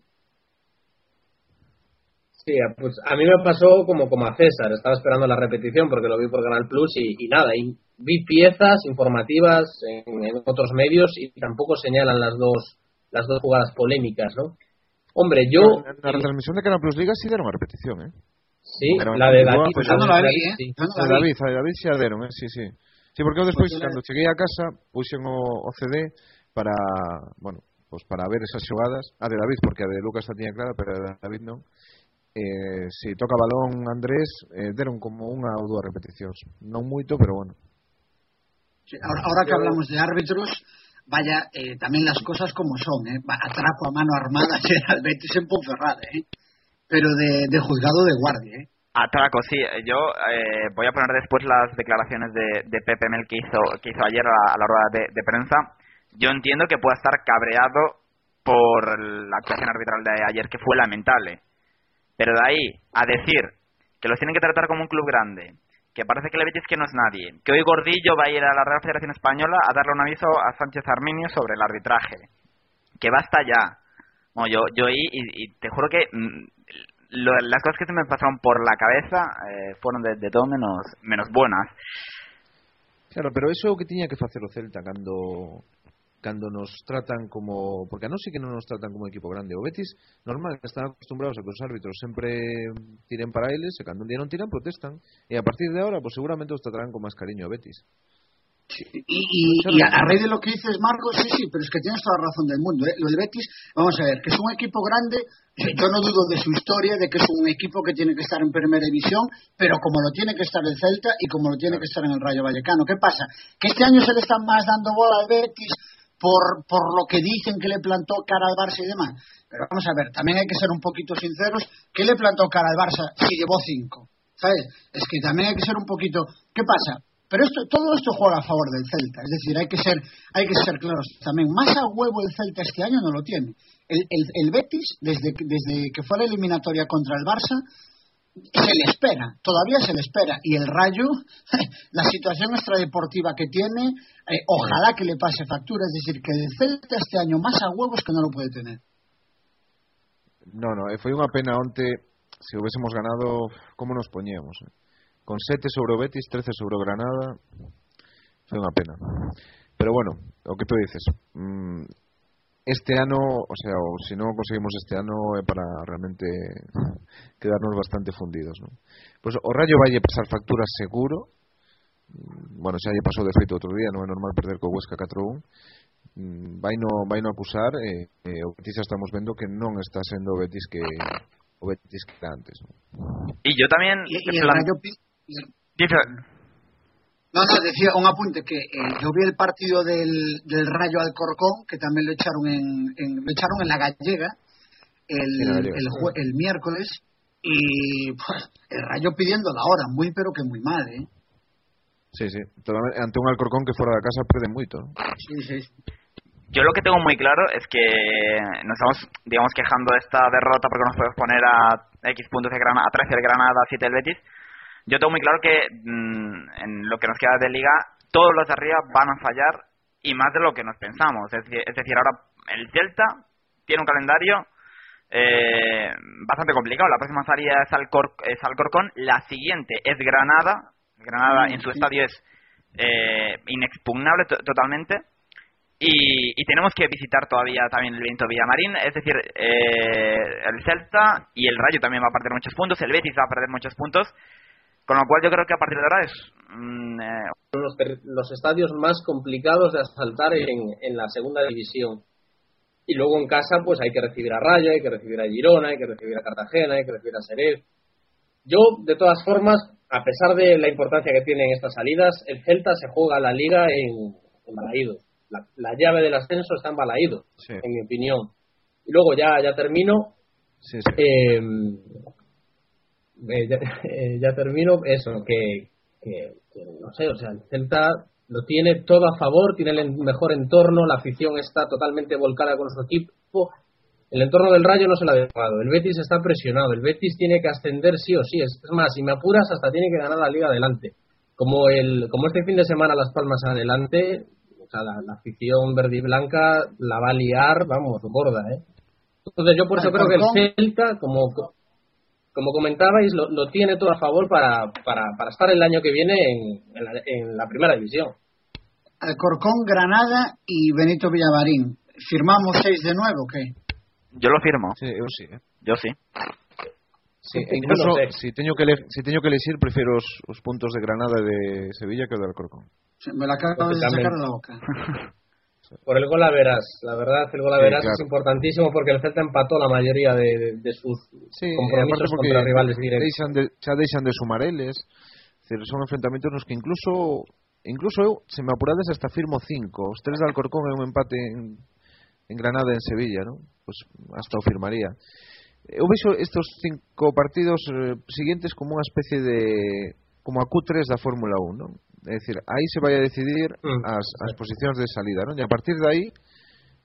S11: Sí, a- pues a mí me pasó como, como a César, estaba esperando la repetición porque lo vi por Canal Plus y, y nada, y vi piezas informativas en, en otros medios y tampoco señalan las dos las dos jugadas polémicas, ¿no? Hombre, yo
S9: Na, na retransmisión de Canal Plus Liga sí deron a repetición, eh?
S11: sí,
S9: Pero
S11: la de David,
S9: pues
S11: la
S9: no la
S10: vi, ¿eh?
S11: sí.
S10: No
S9: A
S10: la
S9: de
S10: vi.
S9: David, a de David deron, eh? Sí, sí. Sí, porque eu despois,
S10: la-
S9: cando cheguei a casa, puxen o, o CD para, bueno, pues para ver esas xogadas. A de David, porque a de Lucas a tiña clara, pero a de David non. Eh, si toca balón Andrés, eh, deron como unha ou dúas repeticións. Non moito, pero bueno.
S10: Sí, ahora, ahora que hablamos de árbitros, vaya, eh, también las cosas como son, ¿eh? Atraco a mano armada [LAUGHS] al Betis en Ponferrada, ¿eh? Pero de, de juzgado de guardia, ¿eh?
S2: Atraco, sí. Yo eh, voy a poner después las declaraciones de, de Pepe Mel que hizo, que hizo ayer a, a la rueda de, de prensa. Yo entiendo que pueda estar cabreado por la actuación arbitral de ayer, que fue lamentable. Pero de ahí a decir que los tienen que tratar como un club grande, que parece que le Betis que no es nadie, que hoy Gordillo va a ir a la Real Federación Española a darle un aviso a Sánchez Arminio sobre el arbitraje, que basta ya. Bueno, yo, yo y, y te juro que mm, lo- las cosas que se me pasaron por la cabeza eh, fueron de, de todo menos, menos buenas.
S9: Claro, pero eso que tiña que facer o Celta cando cando nos tratan como porque a non sí que non nos tratan como equipo grande o Betis normal están acostumbrados a que os árbitros sempre tiren para eles e cando un día non tiran protestan e a partir de ahora pues seguramente os tratarán con máis cariño a Betis
S10: Y, y, y a, a raíz de lo que dices, Marcos, sí, sí, pero es que tienes toda la razón del mundo. ¿eh? Lo del Betis, vamos a ver, que es un equipo grande, eh, yo no dudo de su historia, de que es un equipo que tiene que estar en primera división, pero como lo tiene que estar el Celta y como lo tiene que estar en el Rayo Vallecano. ¿Qué pasa? Que este año se le están más dando bola al Betis por, por lo que dicen que le plantó cara al Barça y demás. Pero vamos a ver, también hay que ser un poquito sinceros. ¿Qué le plantó cara al Barça si llevó cinco? ¿Sabes? Es que también hay que ser un poquito. ¿Qué pasa? Pero esto, todo esto juega a favor del Celta. Es decir, hay que ser, hay que ser claros también. Más a huevo el Celta este año no lo tiene. El, el, el Betis, desde, desde que fue la eliminatoria contra el Barça, se le espera, todavía se le espera. Y el Rayo, [LAUGHS] la situación extradeportiva que tiene, eh, ojalá que le pase factura. Es decir, que el Celta este año más a huevos que no lo puede tener.
S9: No, no, eh, foi unha pena onte se hubiésemos ganado como nos poñíamos eh? con 7 sobre Betis 13 sobre Granada foi unha pena pero bueno, o que tú dices mm, este ano, o sea, o se non conseguimos este ano é para realmente quedarnos bastante fundidos, non? Pois o Rayo vai pasar factura seguro. Mm, bueno, xa lle pasou de feito outro día, non é normal perder co Huesca 4-1. Mm, vai no, vai no acusar e, e o Betis xa estamos vendo que non está sendo o Betis que o Betis que antes. ¿no?
S2: E yo
S10: tamén...
S2: E,
S10: el
S2: plan...
S10: Rayo...
S2: Dice,
S10: No, no, decía un apunte que eh, yo vi el partido del, del Rayo Alcorcón, que también lo echaron en, en- lo echaron en la gallega el, el, jue- el miércoles y pues, el Rayo pidiendo la hora, muy pero que muy mal, ¿eh?
S9: Sí, sí, totalmente, ante un Alcorcón que fora da casa perde moito ¿no?
S10: Sí, sí.
S2: Yo lo que tengo muy claro es que nos estamos, digamos, quejando de esta derrota porque nos podemos poner a X puntos de Granada, a 13 el Granada, a 7 el Betis. Yo tengo muy claro que mm, en lo que nos queda de liga, todos los de arriba van a fallar y más de lo que nos pensamos. Es decir, es decir ahora el Celta tiene un calendario eh, bastante complicado. La próxima salida es, Alcor es Alcorcón, la siguiente es Granada. Granada en su estadio es eh, inexpugnable totalmente. Y, y, tenemos que visitar todavía también el Viento Villamarín, es decir, eh, el Celta y el Rayo también va a perder muchos puntos, el Betis va a perder muchos puntos, con lo cual yo creo que a partir de ahora es...
S11: Mm, eh, los, los, estadios más complicados de asaltar en, en la segunda división. Y luego en casa pues hay que recibir a Rayo, hay que recibir a Girona, hay que recibir a Cartagena, hay que recibir a Serez. Yo, de todas formas, a pesar de la importancia que tienen estas salidas, el Celta se juega la liga en, en Balaído la, llave del ascenso está en Balaído, en mi opinión. Y luego ya, ya termino. Em, eh, [LAUGHS] eh, ya, termino eso, que, no sé, o sea, el Celta lo tiene todo a favor, tiene el mejor entorno, la afición está totalmente volcada con su equipo. El entorno del Rayo no se lo ha dejado. El Betis está presionado. El Betis tiene que ascender sí o sí. Es más, si me apuras, hasta tiene que ganar la liga adelante. Como, el, como este fin de semana Las Palmas adelante, sea, la, afición verde y blanca la va a liar, vamos, gorda, ¿eh? Entonces yo por eso creo que el Celta, como, como comentabais, lo, lo tiene todo a favor para, para, para estar el año que viene en, en, la, primera división.
S10: Alcorcón, Granada y Benito Villavarín. ¿Firmamos seis de nuevo o qué?
S2: Yo lo firmo.
S9: Sí, yo sí. ¿eh?
S2: Yo sí.
S9: Sí, incluso si tengo que si tengo que elegir prefiero los, puntos de Granada y de Sevilla que de Alcorcón.
S10: Me la acabo de sacar de la boca. [LAUGHS]
S11: Por el gol a veras, la verdad, el gol a veras sí, claro. es importantísimo porque el Celta empató la mayoría de, de, de sus sí, compromisos contra rivales directos.
S9: Deixan de, xa deixan de sumar eles, son enfrentamentos nos que incluso incluso eu, se me apurades, hasta firmo cinco. Os tres de Alcorcón é un empate en, en Granada e en Sevilla, ¿no? Pues hasta o firmaría. Eu veixo estes cinco partidos eh, siguientes como unha especie de como a Q3 da Fórmula 1, ¿no? É dicir, aí se vai a decidir mm. as, as posicións de salida, non? E a partir de aí,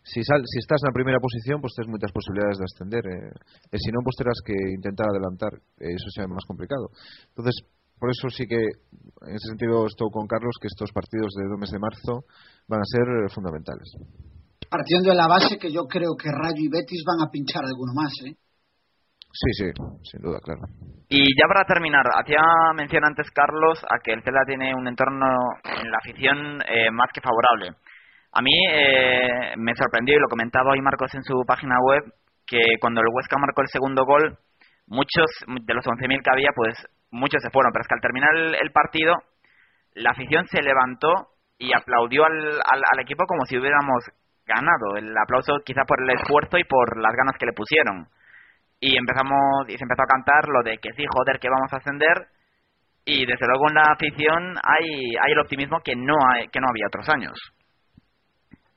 S9: si, sal, si estás na primeira posición, pois pues, tes moitas posibilidades de ascender. Eh, e se non, pois pues, terás que intentar adelantar, e iso xa é máis complicado. entonces por eso sí que, en ese sentido, estou con Carlos que estos partidos de do mes de marzo van a ser fundamentales.
S10: Partiendo de la base que yo creo que Rayo y Betis van a pinchar alguno más, ¿eh?
S9: Sí, sí, sin duda, claro.
S2: Y ya para terminar, hacía mención antes Carlos a que el Celta tiene un entorno en la afición eh, más que favorable. A mí eh, me sorprendió y lo comentaba hoy Marcos en su página web que cuando el Huesca marcó el segundo gol, muchos de los 11.000 que había, pues muchos se fueron, pero es que al terminar el, partido, la afición se levantó y aplaudió al, al, al, equipo como si hubiéramos ganado. El aplauso quizá por el esfuerzo y por las ganas que le pusieron y empezamos y se empezó a cantar lo de que sí, joder, que vamos a ascender y desde luego en la afición hay hay el optimismo que no hay, que no había otros años.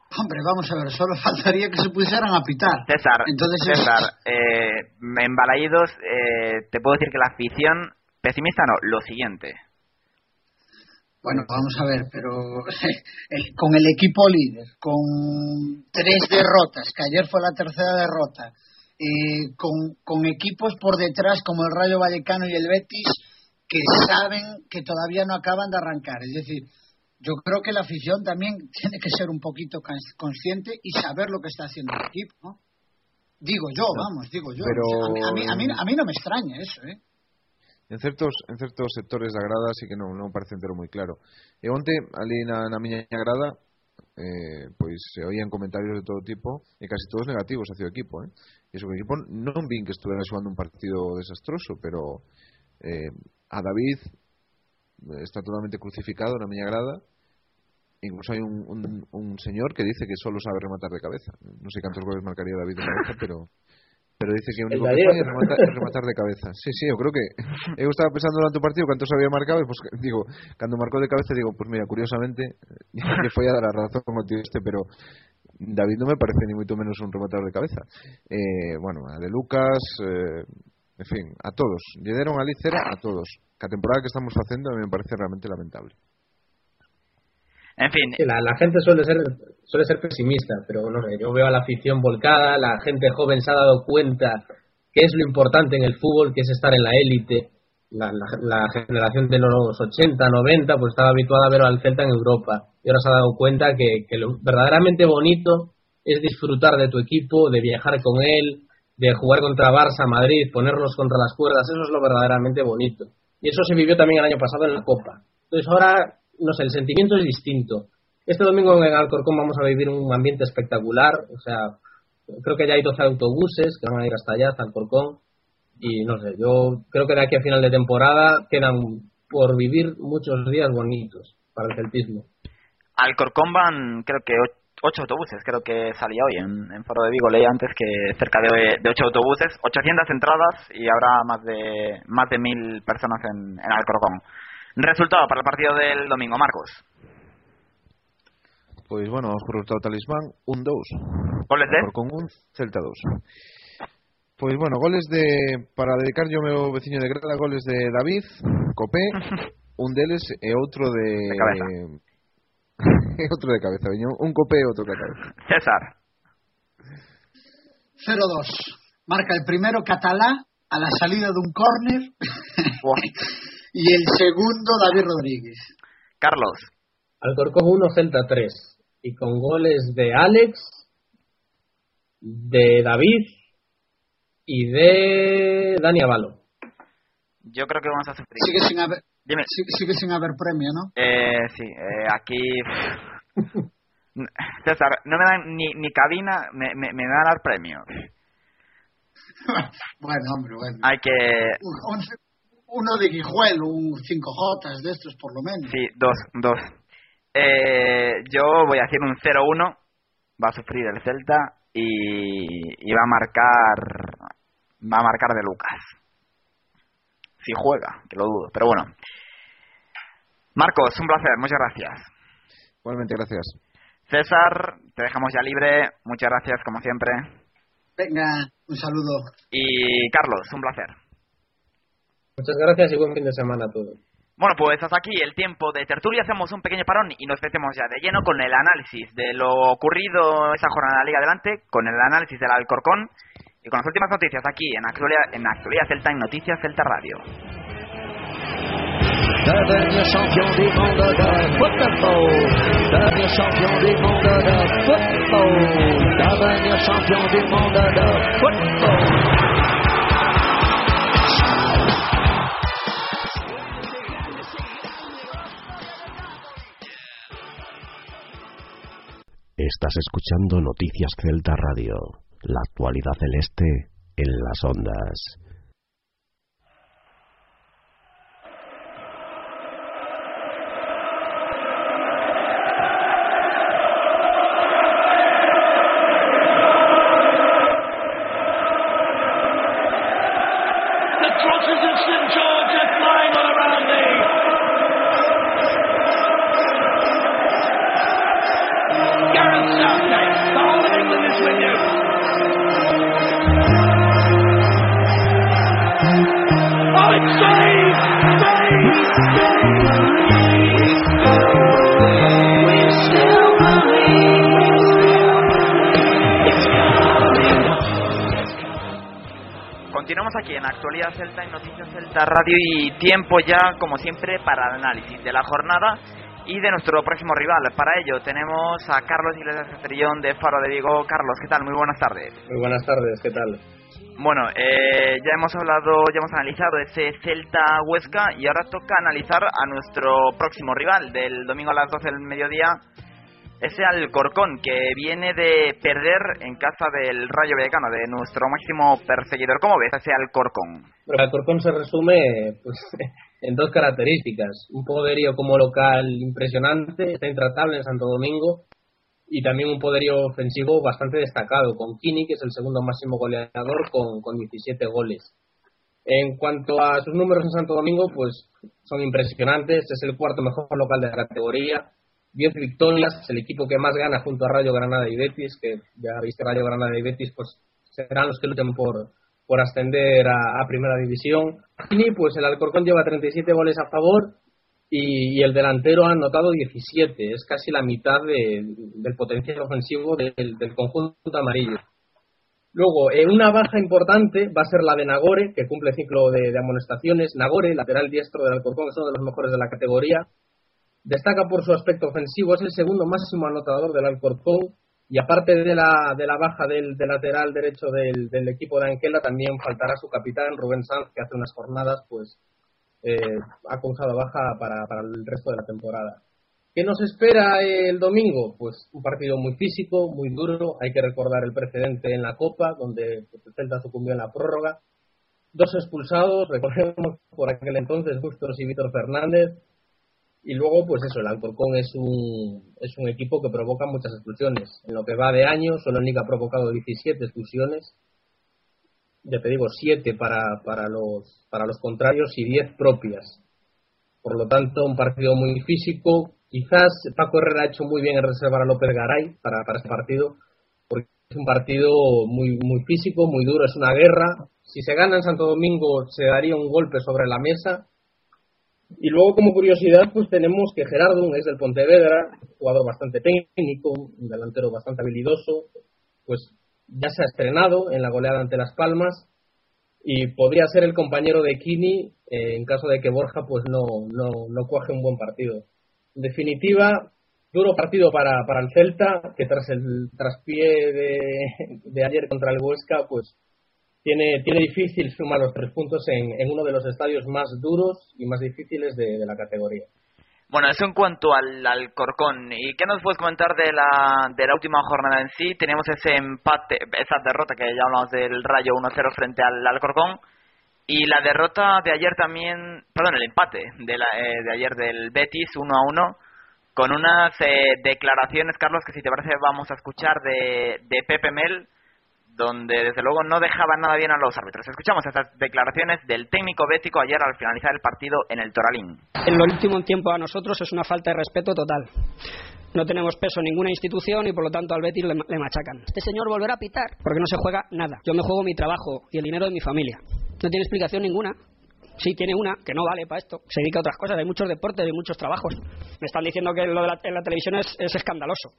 S10: Hombre, vamos a ver, solo [LAUGHS] faltaría que se pusieran a pitar.
S2: César, Entonces César, eh, en Balaídos eh, te puedo decir que la afición pesimista no, lo siguiente.
S10: Bueno, vamos a ver, pero [LAUGHS] con el equipo líder, con tres derrotas, que ayer fue la tercera derrota, eh, con, con equipos por detrás como el Rayo Vallecano y el Betis que saben que todavía no acaban de arrancar. Es decir, yo creo que la afición también [LAUGHS] tiene que ser un poquito consciente y saber lo que está haciendo el equipo, ¿no? Digo yo, vamos, digo yo. a, mí, a, mí, a, mí, a, mí, no me extraña eso, ¿eh?
S9: En certos, en certos sectores da grada sí que non, non parece entero moi claro. E onte, ali na, na miña grada, eh, pois se oían comentarios de todo tipo e casi todos negativos hacia o equipo eh? e o equipo non vin que estuvera xogando un partido desastroso pero eh, a David eh, está totalmente crucificado na miña grada incluso hai un, un, un señor que dice que solo sabe rematar de cabeza non sei cantos goles marcaría David de cabeza pero pero dice que o único que é rematar, rematar de cabeza. Sí, sí, eu creo que [LAUGHS] eu estaba pensando durante o partido cantos había marcado e pues, [LAUGHS] digo, cando marcou de cabeza digo, pues mira, curiosamente [LAUGHS] que foi a dar a razón ao tío este, pero David non me parece ni moito menos un rematador de cabeza. Eh, bueno, a de Lucas, eh, en fin, a todos. Deron a licera a todos. Que a temporada que estamos mí me parece realmente lamentable.
S2: En fin.
S11: la, gente suele ser suele ser pesimista, pero no yo veo a la afición volcada, la gente joven se ha dado cuenta que es lo importante en el fútbol, que es estar en la élite, la, la, generación de los 80, 90, pues estaba habituada a ver al Celta en Europa. Y ahora se ha dado cuenta que, que lo verdaderamente bonito es disfrutar de tu equipo, de viajar con él, de jugar contra Barça, Madrid, ponerlos contra las cuerdas. Eso es lo verdaderamente bonito. Y eso se vivió también el año pasado en la Copa. Entonces ahora, no sé, el sentimiento es distinto. Este domingo en Alcorcón vamos a vivir un ambiente espectacular. O sea, creo que ya hay 12 autobuses que van a ir hasta allá, hasta Alcorcón y no sé, yo creo que de aquí a final de temporada quedan por vivir muchos días bonitos para el celtismo.
S2: Al Corcón van, creo que ocho autobuses, creo que salía hoy en, en Foro de Vigo, leí antes que cerca de, de ocho autobuses, 800 entradas y habrá más de más de mil personas en, en Alcorcón. Resultado para el partido del domingo, Marcos.
S9: Pues bueno, vamos por resultado talismán, un 2.
S2: ¿Goles de?
S9: Alcorcón 1, Celta 2. Pues bueno, goles de para dedicar yo meu veciño de Grada, goles de David, Copé, [LAUGHS] un deles e outro de,
S2: de cabeza. [LAUGHS]
S9: outro de cabeza, veño, un Copé e outro de cabeza.
S2: César.
S10: 0-2. Marca el primero Catalá a la salida de un córner [LAUGHS] y el segundo David Rodríguez.
S2: Carlos.
S11: Alcorcón 1, Celta 3. Y con goles de Alex, de David y de Dani Avalo.
S2: Yo creo que vamos a sufrir.
S10: Sigue sin haber,
S2: Dime.
S10: sigue, sigue sin haber premio, ¿no?
S2: Eh, sí, eh, aquí. [LAUGHS] César, no me dan ni, ni cabina, me, me, me van a dar premio. [LAUGHS]
S10: bueno, hombre, bueno.
S2: Hay que.
S10: Un- once- uno de Guijuelo, un 5J de estos por lo menos.
S2: Sí, dos, dos. Eh, yo voy a hacer un 0-1. Va a sufrir el Celta y, y va a marcar. Va a marcar de Lucas. Si juega, que lo dudo, pero bueno. Marcos, un placer, muchas gracias.
S9: Igualmente, gracias.
S2: César, te dejamos ya libre. Muchas gracias, como siempre.
S10: Venga, un saludo.
S2: Y Carlos, un placer.
S11: Muchas gracias y buen fin de semana a todos.
S2: Bueno, pues hasta aquí el tiempo de tertulia. Hacemos un pequeño parón y nos metemos ya de lleno con el análisis de lo ocurrido esa jornada de Liga Adelante, con el análisis del Alcorcón y con las últimas noticias aquí en Actualidad, en Actualidad Celta, en Noticias Celta Radio.
S3: Devenir champion du monde de football. Devenir champion du monde de football. Devenir champion du monde de football.
S8: Estás escuchando Noticias Celta Radio, la actualidad celeste en las ondas.
S2: Y tiempo ya, como siempre, para el análisis de la jornada y de nuestro próximo rival. Para ello tenemos a Carlos Iglesias Castrillón de Faro de Vigo. Carlos, ¿qué tal? Muy buenas tardes.
S11: Muy buenas tardes, ¿qué tal?
S2: Bueno, eh, ya hemos hablado, ya hemos analizado ese Celta Huesca y ahora toca analizar a nuestro próximo rival del domingo a las 12 del mediodía, ese Alcorcón que viene de perder en casa del Rayo Vallecano, de nuestro máximo perseguidor. ¿Cómo ves ese Alcorcón?
S11: El Alcorcón se resume pues, [LAUGHS] en dos características. Un poderío como local impresionante, está intratable en Santo Domingo, y también un poderío ofensivo bastante destacado, con Kini, que es el segundo máximo goleador, con, con 17 goles. En cuanto a sus números en Santo Domingo, pues son impresionantes, es el cuarto mejor local de la categoría, 10 victorias, es el equipo que más gana junto a Rayo Granada y Betis, que ya viste Rayo Granada y Betis, pues serán los que luchen por, por ascender a, Primera División. Y pues el Alcorcón lleva 37 goles a favor y, el delantero ha anotado 17, es casi la mitad de- del potencial ofensivo del, conjunto amarillo. Luego, en una baja importante va a ser la de Nagore, que cumple ciclo de, amonestaciones. Nagore, lateral diestro del Alcorcón, es uno de los mejores de la categoría. Destaca por su aspecto ofensivo, es el segundo máximo anotador del Alcorcón. Y aparte de la, de la baja del, lateral derecho del, equipo de Anquela, también faltará su capitán, Rubén Sanz, que hace unas jornadas pues eh, ha causado baja para, para el resto de la temporada. ¿Qué nos espera el domingo? Pues un partido muy físico, muy duro. Hay que recordar el precedente en la Copa, donde el Celta sucumbió en la prórroga. Dos expulsados, recordemos por aquel entonces Bustos y Víctor Fernández. Y luego, pues eso, el Alcorcón es un, es un equipo que provoca muchas expulsiones. En lo que va de año, solo Nick ha provocado 17 expulsiones. Ya te digo, 7 para, para, los, para los contrarios y 10 propias. Por lo tanto, un partido muy físico, Quizás Paco Herrera ha hecho muy bien en reservar a López Garay para, para este partido, porque es un partido muy, muy físico, muy duro, es una guerra. Si se gana en Santo Domingo, se daría un golpe sobre la mesa. Y luego, como curiosidad, pues tenemos que Gerardo es del Pontevedra, jugador bastante técnico, un delantero bastante habilidoso, pues ya se ha estrenado en la goleada ante Las Palmas y podría ser el compañero de Kini eh, en caso de que Borja pues no, no, no cuaje un buen partido. Definitiva, duro partido para, para el Celta, que tras el traspié de, de ayer contra el Huesca, pues tiene, tiene difícil sumar los tres puntos en, en uno de los estadios más duros y más difíciles de, de la categoría.
S2: Bueno, eso en cuanto al Alcorcón. ¿Y qué nos puedes comentar de la, de la última jornada en sí? Tenemos ese empate, esa derrota que ya hablamos del Rayo 1-0 frente al Alcorcón. Y la derrota de ayer también, perdón, el empate de, la, eh, de ayer del Betis 1 a 1, con unas eh, declaraciones, Carlos, que si te parece vamos a escuchar de, de Pepe Mel, donde desde luego no dejaba nada bien a los árbitros. Escuchamos estas declaraciones del técnico bético ayer al finalizar el partido en el Toralín.
S12: En lo último tiempo a nosotros es una falta de respeto total. No tenemos peso en ninguna institución y por lo tanto al Betis le, le machacan. Este señor volverá a pitar porque no se juega nada. Yo me juego mi trabajo y el dinero de mi familia. No tiene explicación ninguna. Sí, tiene una, que no vale para esto. Se dedica a otras cosas. Hay muchos deportes, hay muchos trabajos. Me están diciendo que lo de la, en la televisión es, escandaloso.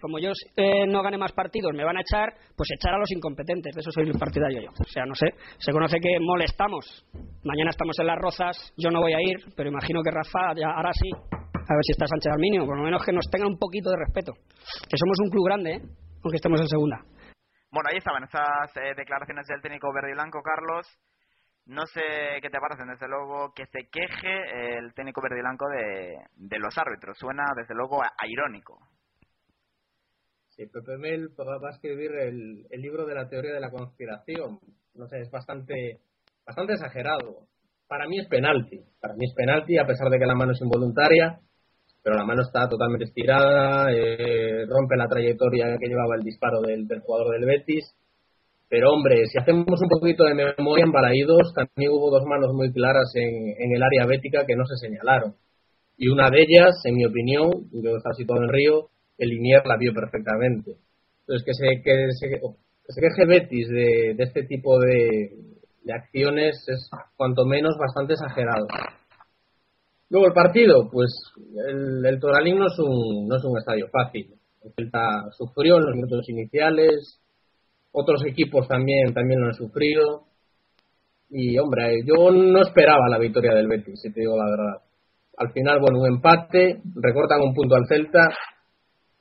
S12: Como yo eh, no gane más partidos, me van a echar, pues echar a los incompetentes. De eso soy el partidario yo. O sea, no sé. Se conoce que molestamos. Mañana estamos en las Rozas. Yo no voy a ir, pero imagino que Rafa, ya, ahora sí. A ver si está Sánchez Arminio. Por lo menos que nos tengan un poquito de respeto. Que somos un club grande, ¿eh? aunque estemos en segunda.
S2: Bueno, ahí estaban esas eh, declaraciones del técnico verde y blanco, Carlos. No sé qué te parecen, desde luego, que se queje el técnico verde y blanco de, los árbitros. Suena, desde luego, irónico.
S11: Sí, Pepe Mel va a escribir el, el, libro de la teoría de la conspiración. No sé, es bastante, bastante exagerado. Para mí es penalti. Para mí es penalti, a pesar de que la mano es involuntaria pero la mano está totalmente estirada, eh, rompe la trayectoria que llevaba el disparo del, jugador del Betis. Pero hombre, si hacemos un poquito de memoria en Balaídos, también hubo dos manos muy claras en, el área bética que no se señalaron. Y una de ellas, en mi opinión, yo estaba situado en Río, el Linier la vio perfectamente. Entonces, que se, que se, que queje Betis de, este tipo de, de acciones es cuanto menos bastante exagerado. Luego el partido, pues el, el Toralín no es, un, no es un estadio fácil. El Celta sufrió en los minutos iniciales, otros equipos también, también lo han sufrido. Y hombre, yo no esperaba la victoria del Betis, si te digo la verdad. Al final, bueno, un empate, recortan un punto al Celta,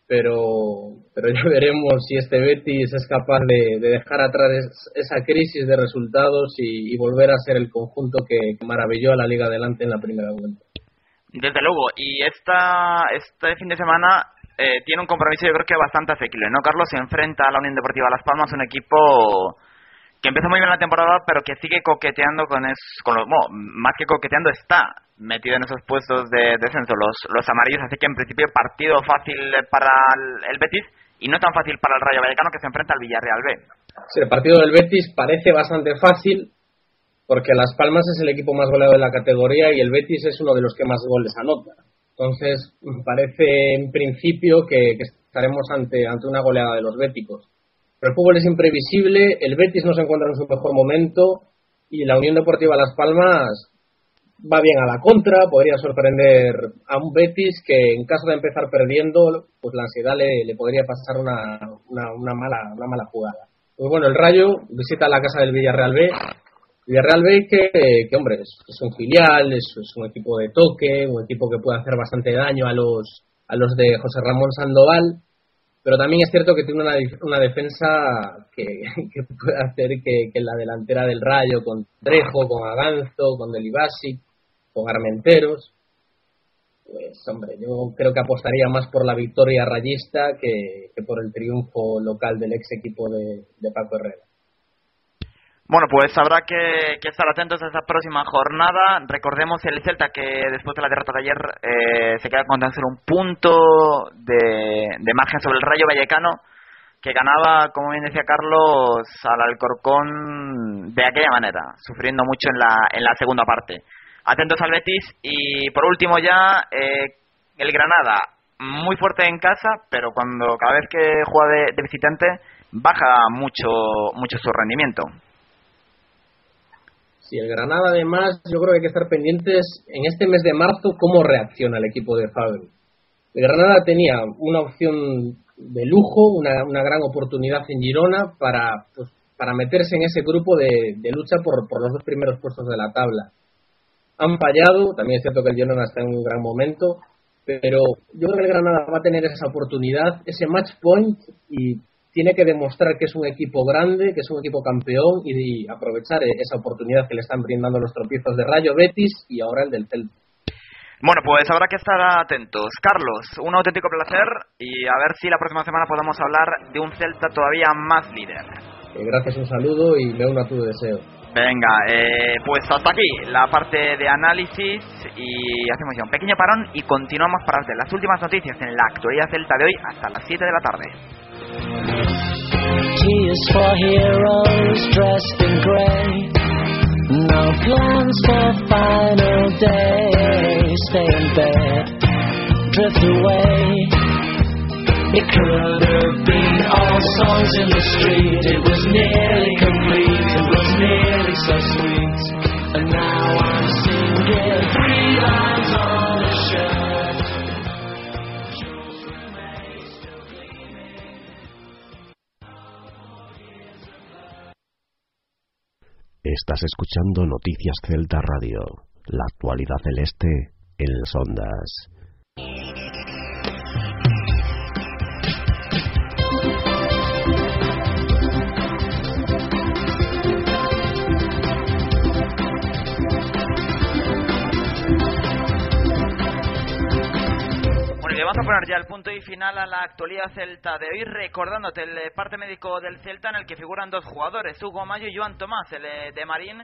S11: pero, pero ya [LAUGHS] veremos si este Betis es capaz de, dejar atrás esa crisis de resultados y, volver a ser el conjunto que, maravilló a la Liga adelante en la primera vuelta.
S2: Desde luego, y esta, este fin de semana eh, tiene un compromiso yo creo que bastante asequible, ¿no? Carlos se enfrenta a la Unión Deportiva Las Palmas, un equipo que empezó muy bien la temporada, pero que sigue coqueteando con, es, con los... Bueno, más que coqueteando, está metido en esos puestos de descenso, los, los amarillos, así que en principio partido fácil para el, Betis y no tan fácil para el Rayo Vallecano que se enfrenta al Villarreal B.
S11: Sí, el partido del Betis parece bastante fácil, porque Las Palmas es el equipo más goleado de la categoría y el Betis es uno de los que más goles anota. Entonces, parece en principio que, estaremos ante, ante una goleada de los béticos. Pero el fútbol es imprevisible, el Betis no se encuentra en su mejor momento y la Unión Deportiva Las Palmas va bien a la contra, podría sorprender a un Betis que en caso de empezar perdiendo, pues la ansiedad le, podría pasar una, mala, una mala jugada. Pues bueno, el Rayo visita la casa del Villarreal B. Villarreal B que, que hombre, es, un filial, es, un equipo de toque, un equipo que puede hacer bastante daño a los, a los de José Ramón Sandoval, pero también es cierto que tiene una, una defensa que, [LAUGHS] puede hacer que, la delantera del Rayo, con Trejo, con Aganzo, con Delibasi, con Armenteros, pues hombre, yo creo que apostaría más por la victoria rayista que, por el triunfo local del ex equipo de, Paco Herrera.
S2: Bueno, pues habrá que, estar atentos a esa próxima jornada. Recordemos el Celta que después de la derrota de ayer eh, se queda con tan solo un punto de, de margen sobre el Rayo Vallecano que ganaba, como bien decía Carlos, al Alcorcón de aquella manera, sufriendo mucho en la, en la segunda parte. Atentos al Betis y por último ya eh, el Granada. Muy fuerte en casa pero cuando cada vez que juega de, visitante baja mucho mucho su rendimiento
S11: Sí, el Granada además yo creo que hay que estar pendientes en este mes de marzo cómo reacciona el equipo de Fabio. El Granada tenía una opción de lujo, una, una gran oportunidad en Girona para, pues, para meterse en ese grupo de, de lucha por, por los dos primeros puestos de la tabla han fallado, también es cierto que el Girona está en un gran momento, pero yo creo que el Granada va a tener esa oportunidad, ese match point y tiene que demostrar que es un equipo grande, que es un equipo campeón y, aprovechar esa oportunidad que le están brindando los tropiezos de Rayo Betis y ahora el del Celta.
S2: Bueno, pues habrá que estar atentos. Carlos, un auténtico placer y a ver si la próxima semana podemos hablar de un Celta todavía más líder.
S11: Eh, gracias, un saludo y me uno a tu deseo.
S2: Venga, eh, pues hasta aquí la parte de análisis y hacemos ya un pequeño parón y continuamos para hacer las últimas noticias en la actualidad celta de hoy hasta las 7 de la tarde. It could have been all songs in the street. It was nearly complete. It was nearly so sweet. And now I'm singing three lines on
S1: Estás escuchando Noticias Celta Radio, la actualidad celeste en las ondas.
S2: Poner ya el punto y final a la actualidad celta de hoy, recordándote el parte médico del Celta en el que figuran dos jugadores, Hugo Mayo y Joan Tomás, el eh, de Marín,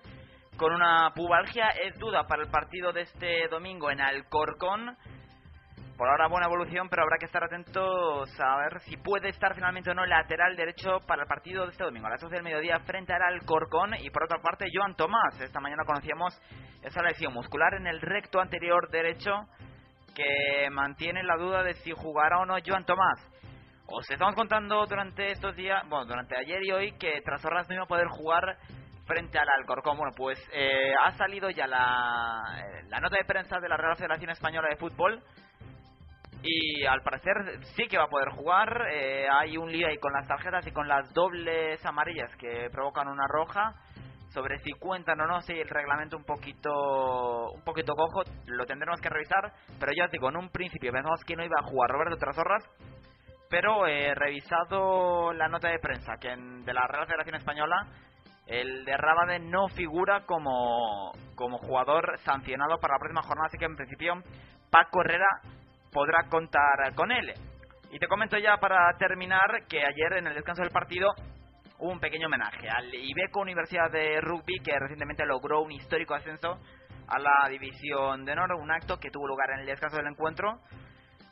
S2: con una pubalgia, es duda para el partido de este domingo en Alcorcón. Por ahora buena evolución, pero habrá que estar atentos a ver si puede estar finalmente o no lateral derecho para el partido de este domingo a las 12 del mediodía frente al Alcorcón. Y por otra parte, Joan Tomás. Esta mañana conocíamos esa lesión muscular en el recto anterior derecho que mantiene la duda de si jugará o no Joan Tomás. Os estamos contando durante estos días, bueno, durante ayer y hoy, que Trasorras no iba a poder jugar frente al Alcorcón. Bueno, pues eh, ha salido ya la, eh, la nota de prensa de la Real Federación Española de Fútbol y al parecer sí que va a poder jugar. Eh, hay un lío ahí con las tarjetas y con las dobles amarillas que provocan una roja sobre si cuentan o no, si el reglamento un poquito un poquito cojo, lo tendremos que revisar, pero ya os digo, en un principio pensamos que no iba a jugar Roberto Trasorras, pero he revisado la nota de prensa que de la Real Federación Española, el de Rábade no figura como, como jugador sancionado para la próxima jornada, así que en principio Paco Herrera podrá contar con él. Y te comento ya para terminar que ayer en el descanso del partido un pequeño homenaje al Ibeco Universidad de Rugby que recientemente logró un histórico ascenso a la División de Honor, un acto que tuvo lugar en el descanso del encuentro,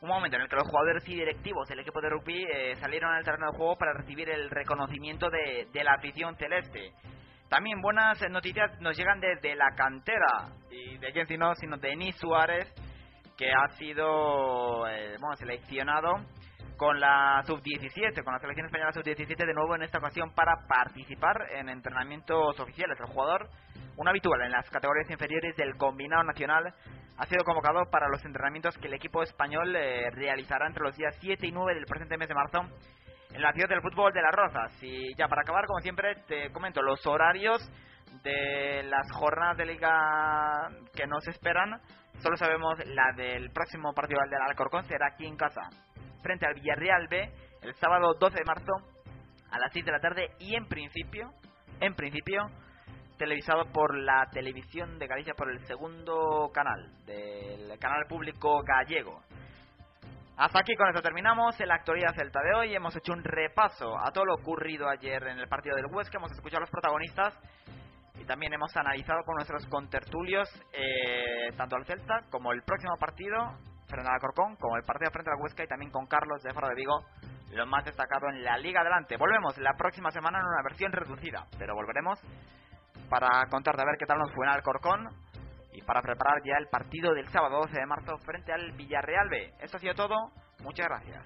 S2: un momento en el que los jugadores y directivos del equipo de rugby eh, salieron al terreno de juego para recibir el reconocimiento de, la afición celeste. También buenas noticias nos llegan desde la cantera, y de quién sino, sino de Denis Suárez, que ha sido eh, bueno, seleccionado con la sub-17, con la selección española sub-17 de nuevo en esta ocasión para participar en entrenamientos oficiales. El jugador, un habitual en las categorías inferiores del combinado nacional, ha sido convocado para los entrenamientos que el equipo español eh, realizará entre los días 7 y 9 del presente mes de marzo en la ciudad del fútbol de las Rozas. Y ya para acabar, como siempre, te comento los horarios de las jornadas de liga que nos esperan. Solo sabemos la del próximo partido del Alcorcón, será aquí en casa, frente al Villarreal B, el sábado 12 de marzo a las 6 de la tarde y en principio, en principio, televisado por la televisión de Galicia por el segundo canal, del canal público gallego. Hasta aquí con esto terminamos en la actualidad celta de hoy. Hemos hecho un repaso a todo lo ocurrido ayer en el partido del Huesca, hemos escuchado a los protagonistas y también hemos analizado con nuestros contertulios eh, tanto al Celta como el próximo partido al Corcón, como el partido frente al Huesca y también con Carlos de Faro de Vigo, lo más destacado en la Liga Adelante. Volvemos la próxima semana en una versión reducida, pero volveremos para contar de ver qué tal nos fue en Alcorcón y para preparar ya el partido del sábado 12 de marzo frente al Villarreal B. Esto ha sido todo. Muchas gracias.